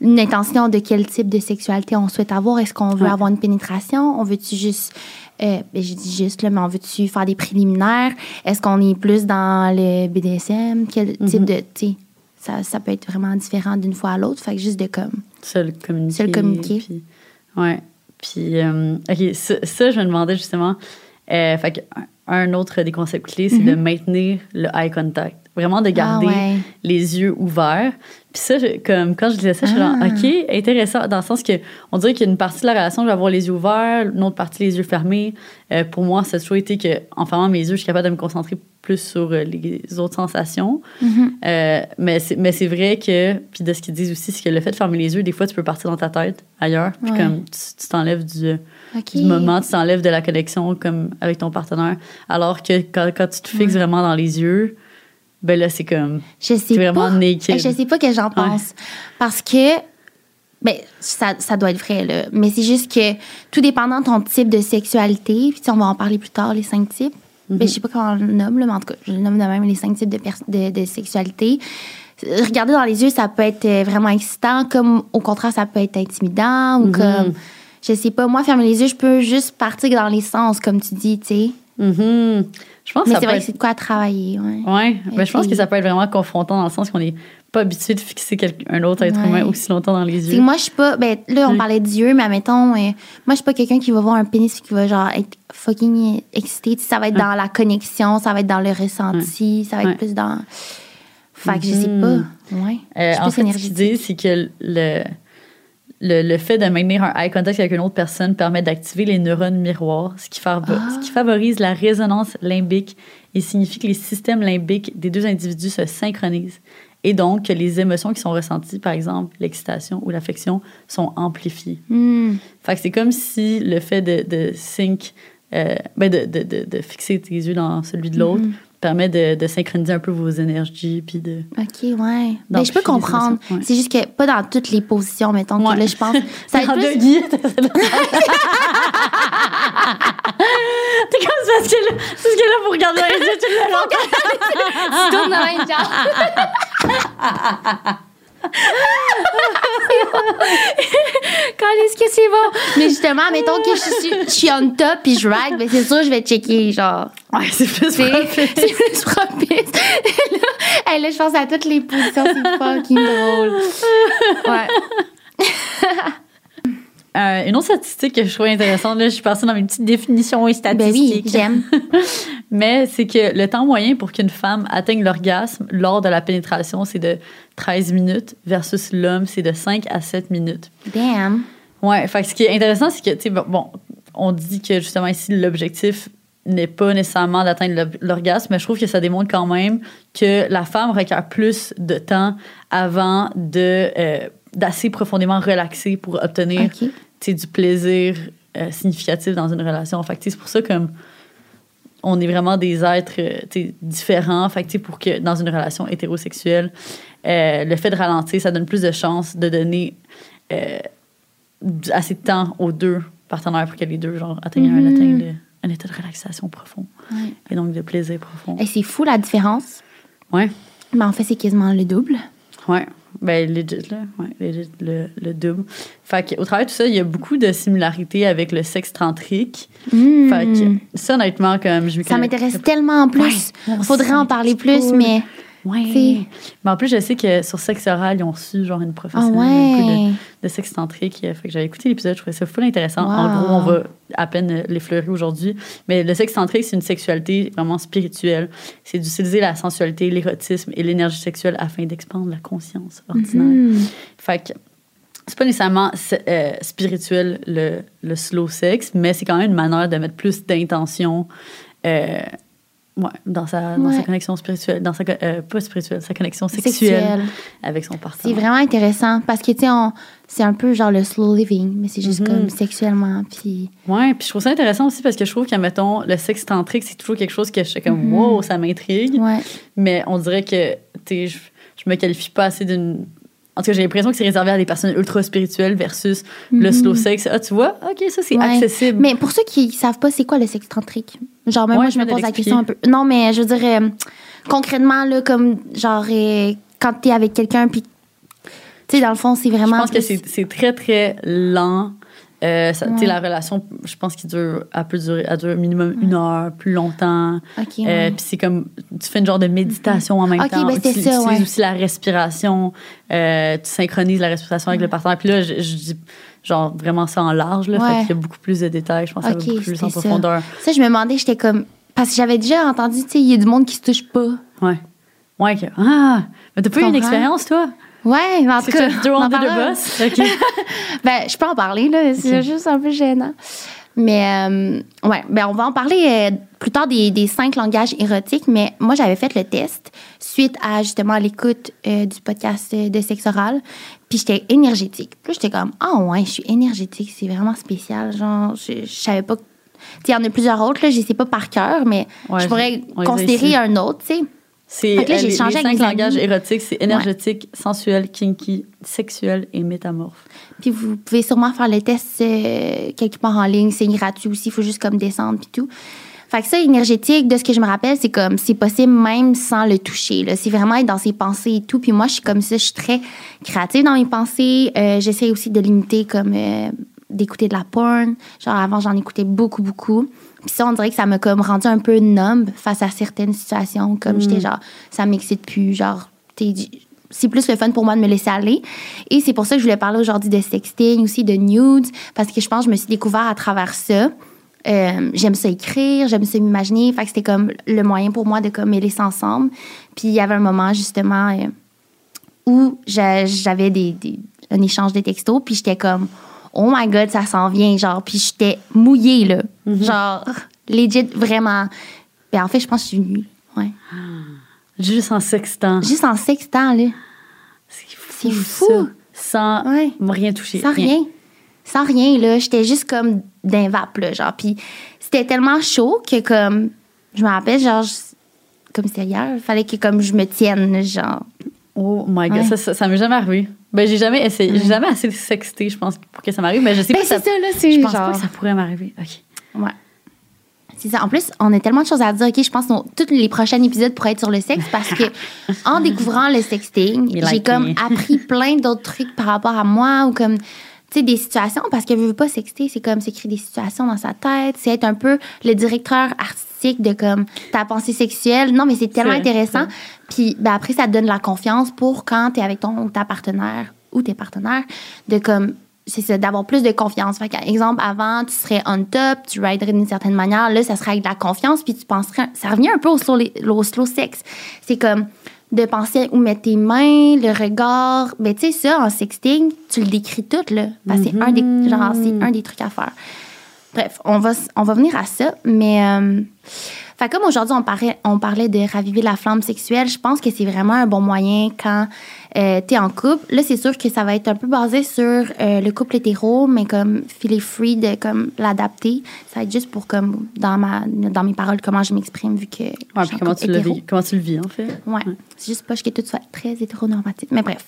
une intention de quel type de sexualité on souhaite avoir. Est-ce qu'on veut Ouais. avoir une pénétration? On veut-tu juste, euh, ben, je dis juste, là, mais on veut-tu faire des préliminaires? Est-ce qu'on est plus dans le BDSM? Quel Mhm. type de, tu sais, ça, ça peut être vraiment différent d'une fois à l'autre. Fait que juste de comme, Se le communiquer. Se le communiquer. Puis, ouais. Puis, euh, OK, ça, ça, je me demandais justement. euh, fait que un, autre des concepts clés, c'est de maintenir le eye contact. Vraiment de garder. Ah ouais. les yeux ouverts. Puis ça, je- comme quand je disais ça, je suis genre, Ah. OK, intéressant, dans le sens que on dirait qu'il y a une partie de la relation, je vais avoir les yeux ouverts, une autre partie, les yeux fermés. Euh, pour moi, ça a toujours été que, en fermant mes yeux, je suis capable de me concentrer plus sur euh, les autres sensations. Mhm. Euh, mais c'est mais c'est vrai que, puis de ce qu'ils disent aussi, c'est que le fait de fermer les yeux, des fois, tu peux partir dans ta tête ailleurs. Puis Ouais. comme tu t'enlèves du moment, tu t'enlèves de la connexion comme avec ton partenaire. Alors que quand, quand tu te fixes vraiment dans les yeux, ben là, c'est comme. Je sais vraiment pas. naked. Je sais pas que j'en pense. Parce que, ben, ça, ça doit être vrai, là. Mais c'est juste que, tout dépendant de ton type de sexualité, puis on va en parler plus tard, les cinq types. Mhm. Ben, je sais pas comment on le nomme, là, mais en tout cas, je le nomme de même les cinq types de, de, de sexualité. Regarder dans les yeux, ça peut être euh, vraiment excitant, comme au contraire, ça peut être intimidant, ou Mhm. comme, je sais pas, moi, fermer les yeux, je peux juste partir dans les sens, comme tu dis, tu sais. Mhm. Je pense Mais que ça c'est que de quoi à travailler, ouais. Ouais, ben, je pense que ça peut être vraiment confrontant dans le sens qu'on n'est pas habitué de fixer un autre être Ouais. humain aussi longtemps dans les yeux. moi, je suis pas. Ben, là, on Mm. parlait d'yeux, mais admettons, euh, moi, je suis pas quelqu'un qui va voir un pénis et qui va, genre, être fucking excité. Ça va être dans la connexion, ça va être dans le ressenti, ça va être Ouais. plus dans. Fait que je sais Mhm. pas. Ouais. Euh, en fait, ce qu'ils disent, c'est que le, le, le fait de maintenir un eye contact avec une autre personne permet d'activer les neurones miroirs, ce qui, favo- Ah. ce qui favorise la résonance limbique et signifie que les systèmes limbiques des deux individus se synchronisent. Et donc que les émotions qui sont ressenties, par exemple l'excitation ou l'affection, sont amplifiées. Hmm. Fait que c'est comme si le fait de, de sync, euh, ben de, de, de, de fixer tes yeux dans celui de l'autre, Mhm. Permet de, de synchroniser un peu vos énergies, puis de... OK, ouais. Ben, Dans je peux comprendre. ouais. C'est juste que pas dans toutes les positions, mettons. que Ouais. là, je pense. Ça va être plus. T'es comme c'est parce que là, c'est parce que là, pour regarder les yeux, tu le. Tu tournes dans. Quand est-ce que c'est bon? Mais justement, mettons que je suis, je suis on top puis je ride, ben c'est sûr, je vais checker, genre. Ouais, c'est plus propice. c'est plus propice. là, là, je pense à toutes les positions, c'est fucking drôle. Ouais. Euh, une autre statistique que je trouvais intéressante, là, je suis passée dans mes petites définitions et Ben oui, statistiques. j'aime. Mais c'est que le temps moyen pour qu'une femme atteigne l'orgasme lors de la pénétration, c'est de 13 minutes versus l'homme, c'est de 5 à 7 minutes. Damn. Ouais, fait ce qui est intéressant, c'est que, tu sais, bon, on dit que justement ici, l'objectif n'est pas nécessairement d'atteindre l'or- l'orgasme, mais je trouve que ça démontre quand même que la femme requiert plus de temps avant de euh, d'assez profondément relaxer pour obtenir OK. tu sais, du plaisir euh, significatif dans une relation. Fait tu sais, c'est pour ça comme on est vraiment des êtres euh, différents. Fait que, pour que dans une relation hétérosexuelle, euh, le fait de ralentir, ça donne plus de chances de donner euh, assez de temps aux deux partenaires pour que les deux genre, atteignent un, Mhm. un état de relaxation profond Ouais. et donc de plaisir profond. Hey, c'est fou la différence. Ouais, Mais en fait, c'est quasiment le double. ouais. Ben, legit, là. Ouais, legit, le, le double. Fait au travers de tout ça, il y a beaucoup de similarités avec le sexe tantrique. Hmm. Fait que, ça, honnêtement, comme je Ça m'intéresse tellement plus. Ouais, Faudrait en parler plus, cool. mais. Ouais. T'sais. Mais en plus, je sais que sur Sexe Oral, ils ont reçu genre une Ah professionnelle un peu de, de sexe tantrique. Fait que j'avais écouté l'épisode, je trouvais ça full intéressant. Wow. En gros, on va à peine l'effleurer aujourd'hui. Mais le sexe tantrique, c'est une sexualité vraiment spirituelle. C'est d'utiliser la sensualité, l'érotisme et l'énergie sexuelle afin d'expandre la conscience ordinaire. Mhm. Fait que c'est pas nécessairement euh, spirituel le, le slow sex, mais c'est quand même une manière de mettre plus d'intention euh, ouais, dans, sa, dans sa connexion spirituelle, dans sa, euh, pas spirituelle, sa connexion sexuelle, Sexuel. avec son C'est partenaire. vraiment intéressant parce que, tu sais, c'est un peu genre le slow living, mais c'est juste Mhm. comme sexuellement. Puis. Ouais, puis je trouve ça intéressant aussi parce que je trouve que, mettons, le sexe tantrique, c'est toujours quelque chose que je suis comme, Mhm. wow, ça m'intrigue. Ouais. Mais on dirait que, tu sais, je, je me qualifie pas assez d'une. En tout cas, j'ai l'impression que c'est réservé à des personnes ultra spirituelles versus le Mhm. slow sex. Ah, tu vois, OK, ça, c'est Ouais. accessible. Mais pour ceux qui savent pas, c'est quoi le sexe tantrique? Genre, même Ouais, moi, je me pose la question un peu. Non, mais je veux dire, euh, concrètement, là, comme, genre, euh, quand t'es avec quelqu'un, puis, tu sais, dans le fond, c'est vraiment. Je pense que plus- c'est c'est très, très lent. Euh, ça- Ouais. La relation, je pense qu'il dure, elle peut durer, elle dure minimum une heure, plus longtemps. OK, Euh. Puis c'est comme, tu fais une genre de méditation en même temps. ben tu utilises aussi la respiration. euh, tu synchronises la respiration avec le partenaire. Puis là, je, je dis genre vraiment ça en large. Là. Fait qu'il y a beaucoup plus de détails. Je pense que ça va beaucoup plus en profondeur. Ça, je me demandais, j'étais comme. Parce que j'avais déjà entendu, tu sais, il y a du monde qui se touche pas. Ouais. Ouais. que- ah! Mais t'as pas eu une expérience, toi? Ouais, mais en tout C'est cas. on en bus? OK. Ben, je peux en parler, là. C'est juste un peu gênant. Mais, euh, ouais, ben, on va en parler euh, plus tard des, des cinq langages érotiques. Mais moi, j'avais fait le test suite à justement l'écoute euh, du podcast de sexe oral. Puis j'étais énergétique. Puis là, j'étais comme, ah ouais, je suis énergétique. C'est vraiment spécial. Genre, je, je savais pas. Tu il y en a plusieurs autres, là. Je sais pas par cœur, mais Ouais, je pourrais considérer un autre, tu sais. C'est euh, j'ai les, cinq langages amis. érotiques, c'est énergétique, sensuel, kinky, sexuel et métamorphe. Puis vous pouvez sûrement faire le test euh, quelque part en ligne. C'est gratuit aussi. Il faut juste comme descendre puis tout. Fait que ça, énergétique, de ce que je me rappelle, c'est comme, c'est possible même sans le toucher. là. C'est vraiment être dans ses pensées et tout. Puis moi, je suis comme ça, je suis très créative dans mes pensées. Euh, J'essaie aussi de limiter comme euh, d'écouter de la porn. Genre avant, j'en écoutais beaucoup, beaucoup. Puis ça, on dirait que ça m'a comme rendu un peu numb face à certaines situations. Comme j'étais genre, ça m'excite plus. Genre, t'es c'est plus le fun pour moi de me laisser aller. Et c'est pour ça que je voulais parler aujourd'hui de sexting, aussi de nudes, parce que je pense que je me suis découvert à travers ça. Euh, j'aime ça écrire, j'aime ça m'imaginer. Fait que c'était comme le moyen pour moi de comme mêler ça ensemble. Puis il y avait un moment justement euh, où j'a- j'avais des, des- un échange de textos, puis j'étais comme oh my god, ça s'en vient, genre. Puis j'étais mouillée là, genre legit vraiment. Ben en fait, je pense que je suis venue. Ouais. Juste en sextant. Juste en sextant là. C'est fou. fou. ça. Sans Ouais. rien toucher. Sans rien. Sans rien, là. J'étais juste comme d'un vape, là, genre. Puis c'était tellement chaud que, comme, je me rappelle, genre, comme c'était hier, il fallait que, comme, je me tienne, genre. Oh my god, Ouais. ça, ça, ça m'est jamais arrivé. Ben, j'ai jamais essayé. J'ai jamais assez sexté, je pense, pour que ça m'arrive. Mais je sais Ben, pas. c'est si ça, là, c'est Je pense genre- pas que ça pourrait m'arriver. OK. Ouais. C'est ça. En plus, on a tellement de choses à dire. OK, je pense que tous les prochains épisodes pourraient être sur le sexe parce que, en découvrant le sexting, j'ai like comme me. appris plein d'autres trucs par rapport à moi ou comme, sais, des situations. Parce que, veux pas sexter, c'est comme s'écrire des situations dans sa tête. C'est être un peu le directeur artistique de comme ta pensée sexuelle. Non, mais c'est tellement intéressant. Puis, ben, après, ça te donne la confiance pour quand t'es avec ton ta partenaire ou tes partenaires de comme c'est ça, d'avoir plus de confiance. Fait qu'à exemple, avant, tu serais on top, tu riderais d'une certaine manière. Là, ça serait avec de la confiance, puis tu penserais. Ça revient un peu au slow, au slow sex. C'est comme de penser où mettre tes mains, le regard. Ben, tu sais, ça, en sexting, tu le décris tout, là. Parce que c'est un, des, genre, c'est un des trucs à faire. Bref, on va, on va venir à ça, mais. euh, fait comme aujourd'hui, on parlait, on parlait de raviver la flamme sexuelle, je pense que c'est vraiment un bon moyen quand euh, tu es en couple. Là, c'est sûr que ça va être un peu basé sur euh, le couple hétéro, mais comme feel free de comme l'adapter. Ça va être juste pour comme dans ma dans mes paroles comment je m'exprime vu que je Ouais, puis comment tu, le hétéro. vis, comment tu le vis, en fait. Ouais. C'est juste pas que tout soit très hétéronormatif. Mais bref.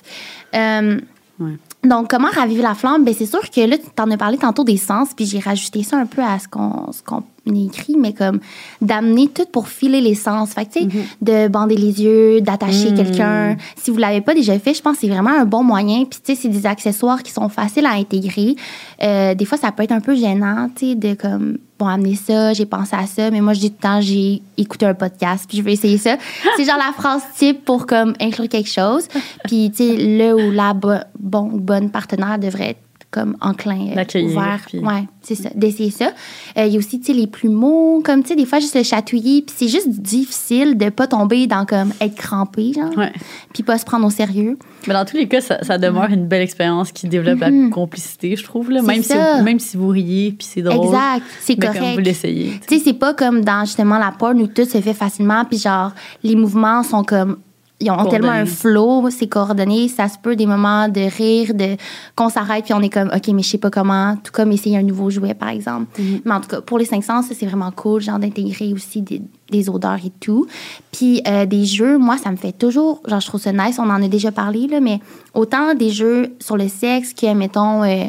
Euh, Ouais. donc, comment raviver la flamme? Ben, c'est sûr que là, tu t'en as parlé tantôt des sens, puis j'ai rajouté ça un peu à ce qu'on ce qu'on écrit, mais comme d'amener tout pour filer les sens. Fait que, tu sais, de bander les yeux, d'attacher Mhm. quelqu'un. Si vous l'avez pas déjà fait, je pense que c'est vraiment un bon moyen. Puis, tu sais, c'est des accessoires qui sont faciles à intégrer. Euh, des fois, ça peut être un peu gênant, tu sais, de comme, bon, amener ça, j'ai pensé à ça, mais moi, je dis tout le temps, j'ai écouté un podcast, puis je vais essayer ça. c'est genre la phrase type pour comme inclure quelque chose. Puis, tu sais, le ou la bo- bon, bonne partenaire devrait être comme enclin, euh, ouvert. puis- Ouais, c'est ça, d'essayer ça. Euh, Il y a aussi, tu sais, les mots, comme, tu sais, des fois, juste le chatouiller, puis c'est juste difficile de pas tomber dans, comme, être crampé, genre, Ouais. puis pas se prendre au sérieux. Mais dans tous les cas, ça, ça demeure une belle expérience qui développe la complicité, je trouve. Là. Même, si, même si vous riez, puis c'est drôle. Exact, c'est mais comme correct. vous l'essayez. Tu sais, c'est pas comme dans justement la porn où tout se fait facilement, puis genre, les mouvements sont comme. Ils ont tellement un flow, c'est coordonné, ça se peut des moments de rire, de qu'on s'arrête, puis on est comme, OK, mais je sais pas comment, tout comme essayer un nouveau jouet, par exemple. Mais en tout cas, pour les 500, ça, c'est vraiment cool, genre d'intégrer aussi des, des odeurs et tout. Puis euh, des jeux, moi, ça me fait toujours, genre, je trouve ça nice, on en a déjà parlé, là, mais autant des jeux sur le sexe que, mettons, euh,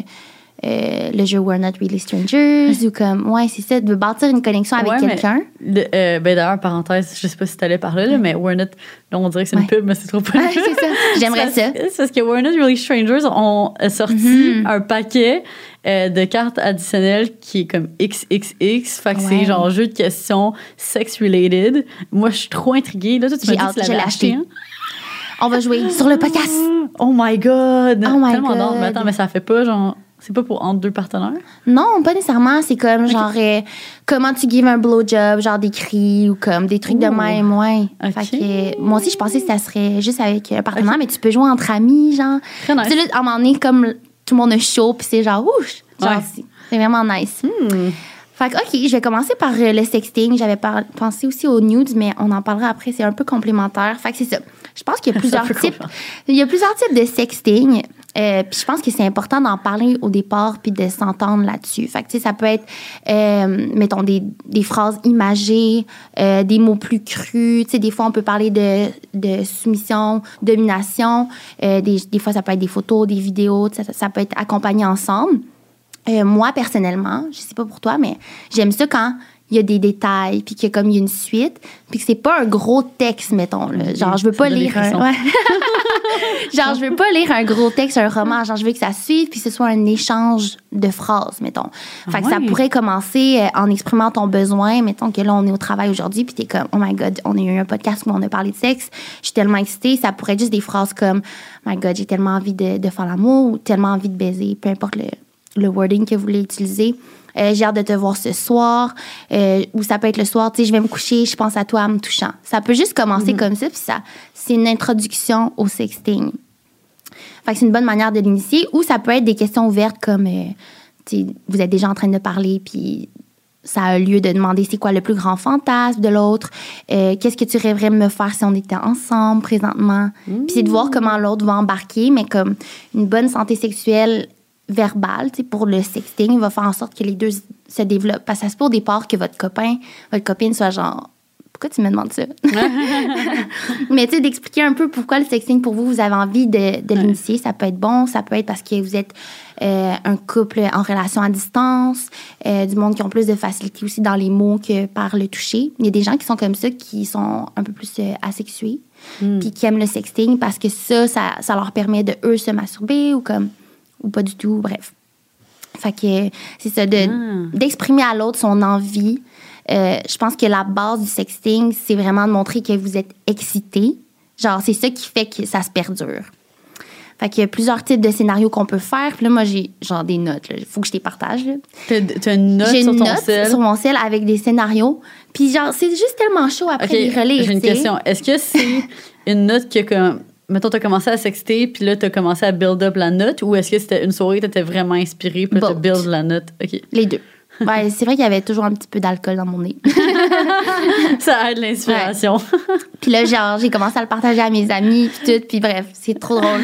euh, le jeu We're Not Really Strangers ou comme, ouais, c'est ça, de bâtir une connexion avec Ouais, quelqu'un. euh, ben d'ailleurs, parenthèse, je sais pas si t'allais parler là, mais We're Not. Là, on dirait que c'est une Ouais. pub, mais c'est trop pas pub. c'est ça. J'aimerais ça. C'est parce que We're Not Really Strangers ont euh, sorti Mhm. un paquet euh, de cartes additionnelles qui est comme XXX. Fait que Ouais. c'est genre jeu de questions sex-related. Moi, je suis trop intriguée. Là, toi, tu m'as dit que tu acheté. hein? On va jouer sur le podcast. Oh my god! Oh my Tellement God. Mais attends, mais ça fait pas genre. C'est pas pour entre deux partenaires? Non, pas nécessairement. C'est comme genre euh, comment tu gives un blowjob, genre des cris ou comme des trucs de même, ouais. Ok. Fait que, euh, moi aussi, je pensais que ça serait juste avec un partenaire, mais tu peux jouer entre amis, genre. Très nice. Tu sais, là, à un moment donné, comme tout le monde est chaud, puis c'est genre, Ouais. c'est- vraiment nice. Hmm. Fait que, OK, je vais commencer par euh, le sexting. J'avais pensé aussi aux nudes, mais on en parlera après. C'est un peu complémentaire. Fait que c'est ça. Je pense qu'il y a plusieurs types. Il y a plusieurs types de sexting. Euh, je pense que c'est important d'en parler au départ puis de s'entendre là-dessus. Fait que, ça peut être, euh, mettons, des, des phrases imagées, euh, des mots plus crus. Tu sais, des fois, on peut parler de, de soumission, domination. Euh, des, des fois, ça peut être des photos, des vidéos. Ça, peut être accompagné ensemble. Moi, personnellement, je sais pas pour toi, mais j'aime ça quand il y a des détails, puis qu'il y a comme y a une suite, puis que c'est pas un gros texte, mettons. Là. Genre, je veux pas lire un... ouais. genre, je veux pas lire un gros texte, un roman. Genre, je veux que ça suive, puis que ce soit un échange de phrases, mettons. Fait que ça pourrait commencer euh, en exprimant ton besoin. Mettons que là, on est au travail aujourd'hui, puis t'es comme, oh my God, on a eu un podcast où on a parlé de sexe. Je suis tellement excitée. Ça pourrait être juste des phrases comme, oh my God, j'ai tellement envie de, de faire l'amour ou tellement envie de baiser, peu importe le, le wording que vous voulez utiliser. Euh, j'ai hâte de te voir ce soir. Euh, ou ça peut être le soir, tu sais, je vais me coucher, je pense à toi en me touchant. Ça peut juste commencer comme ça, puis ça, c'est une introduction au sexting. Fait que c'est une bonne manière de l'initier. Ou ça peut être des questions ouvertes comme, euh, tu sais, vous êtes déjà en train de parler, puis ça a lieu de demander c'est quoi le plus grand fantasme de l'autre, euh, qu'est-ce que tu rêverais me faire si on était ensemble présentement? Puis c'est de voir comment l'autre va embarquer, mais comme une bonne santé sexuelle sais, pour le sexting, va faire en sorte que les deux se développent. Parce que ça se peut au départ que votre copain, votre copine soit genre pourquoi tu me demandes ça? Mais tu sais, d'expliquer un peu pourquoi le sexting pour vous, vous avez envie de, de l'initier. Ça peut être bon, ça peut être parce que vous êtes euh, un couple en relation à distance, euh, du monde qui ont plus de facilité aussi dans les mots que par le toucher. Il y a des gens qui sont comme ça, qui sont un peu plus euh, asexués, puis qui aiment le sexting parce que ça, ça, ça leur permet de eux se masturber ou comme, ou pas du tout, bref. Fait que c'est ça, de- Ah. d'exprimer à l'autre son envie. Euh, je pense que la base du sexting, c'est vraiment de montrer que vous êtes excité. Genre, c'est ça qui fait que ça se perdure. Fait qu'il y a plusieurs types de scénarios qu'on peut faire. Puis là, moi, j'ai genre des notes. Il faut que je les partage. T'as une note sur une ton note sur mon sel avec des scénarios. Puis genre, c'est juste tellement chaud après Ok, les relais. J'ai une question. Est-ce que c'est une note que, comme, mettons, t'as commencé à sexter, puis là, t'as commencé à build up la note, ou est-ce que c'était une soirée, t'étais vraiment inspiré, puis là, t'as build la note? OK. Les deux. Ouais, c'est vrai qu'il y avait toujours un petit peu d'alcool dans mon nez. Ça aide l'inspiration. Puis là, genre, j'ai commencé à le partager à mes amis, puis tout. Puis bref, c'est trop drôle.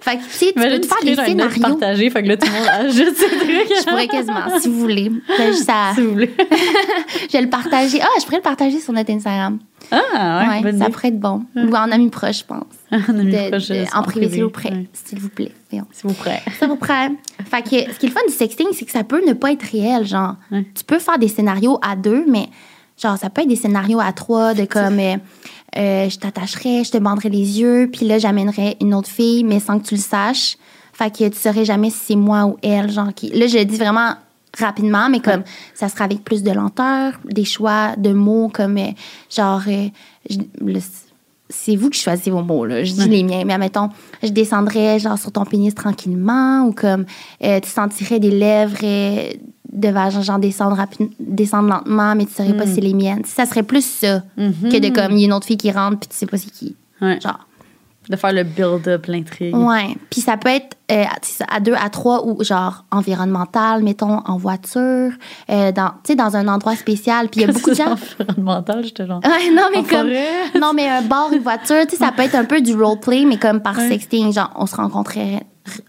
Fait que, tu sais, tu peux te faire des scénarios. partagé, fait que là, tout le monde ajoute ces trucs. Je pourrais quasiment, si vous voulez. Juste à- Si vous voulez. je vais le partager. Ah, je pourrais le partager sur notre Instagram. Ah, ouais, Ouais, bonne ça idée. pourrait être bon. Ou en ami proche, je pense. Un ami De- proche, de- euh, en privé, s'il vous plaît. S'il vous plaît. S'il vous plaît. Ça vous prend. Fait que ce qui est le fun du sexting, c'est que ça peut ne pas être réel. Genre, Ouais. tu peux faire des scénarios à deux, mais genre, ça peut être des scénarios à trois de comme euh, euh, je t'attacherais, je te banderais les yeux, puis là, j'amènerais une autre fille, mais sans que tu le saches. Fait que tu saurais jamais si c'est moi ou elle, genre, qui. Là, je le dis vraiment rapidement, mais comme ça sera avec plus de lenteur, des choix de mots comme euh, genre, je- le- c'est vous qui choisissez vos mots, là. Je dis les miens. Mais admettons, je descendrais genre sur ton pénis tranquillement ou comme euh, tu sentirais des lèvres euh, de vagin genre descendre, descendre lentement, mais tu saurais pas si c'est les miennes. Ça serait plus ça que de comme il y a une autre fille qui rentre puis tu sais pas c'est qui. Ouais. Genre. De faire le build-up, l'intrigue. Ouais. Puis ça peut être euh, à deux, à trois ou genre environnemental, mettons en voiture, euh, dans, dans un endroit spécial. Puis il y a beaucoup de gens. environnemental, j'étais genre. Ouais, non, mais En comme. forêt. Non, mais un bar, une voiture, tu sais, ça peut être un peu du roleplay, mais comme par Ouais. sexting. Genre, on se rencontrerait,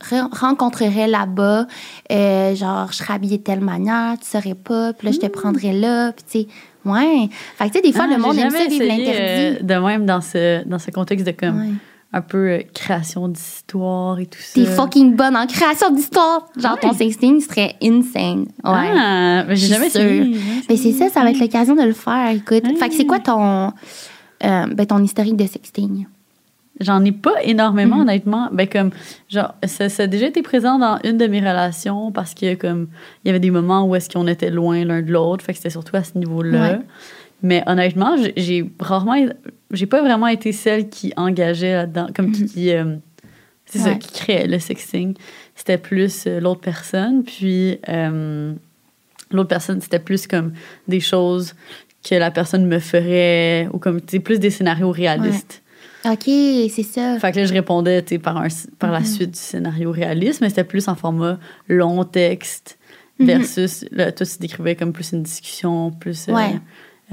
re- rencontrerait là-bas, euh, genre, je serais habillée de telle manière, tu saurais pas, puis là, je te prendrais là, puis tu sais. Ouais. Fait que, tu sais, des fois, Ah, le monde aime ça vivre l'interdit. euh, de même dans ce, dans ce contexte de comme Ouais. Un peu euh, création d'histoire et tout ça. T'es fucking bonne en création d'histoire. Genre, ton sexting serait insane. Ouais. Ah, mais j'ai jamais essayé. Ben, c'est ça, ça va être l'occasion de le faire. Écoute. Fait que c'est quoi ton, euh, ben, ton historique de sexting? J'en ai pas énormément, honnêtement. Ben, comme, genre, ça, ça a déjà été présent dans une de mes relations parce que, comme, il y avait des moments où est-ce qu'on était loin l'un de l'autre. Fait que c'était surtout à ce niveau-là. Ouais. Mais honnêtement, j'ai- rarement, j'ai pas vraiment été celle qui engageait là-dedans, comme qui, euh, c'est ça, Mhm. Qui créait le sexting. C'était plus euh, l'autre personne. Puis, euh, l'autre personne, c'était plus comme des choses que la personne me ferait ou comme, tu plus des scénarios réalistes. OK, c'est ça. Fait que là, je répondais tu sais, par, un, par la Mhm. suite du scénario réaliste, mais c'était plus en format long texte Mhm. versus, là, toi, tu décrivais comme plus une discussion, plus. Ouais. euh,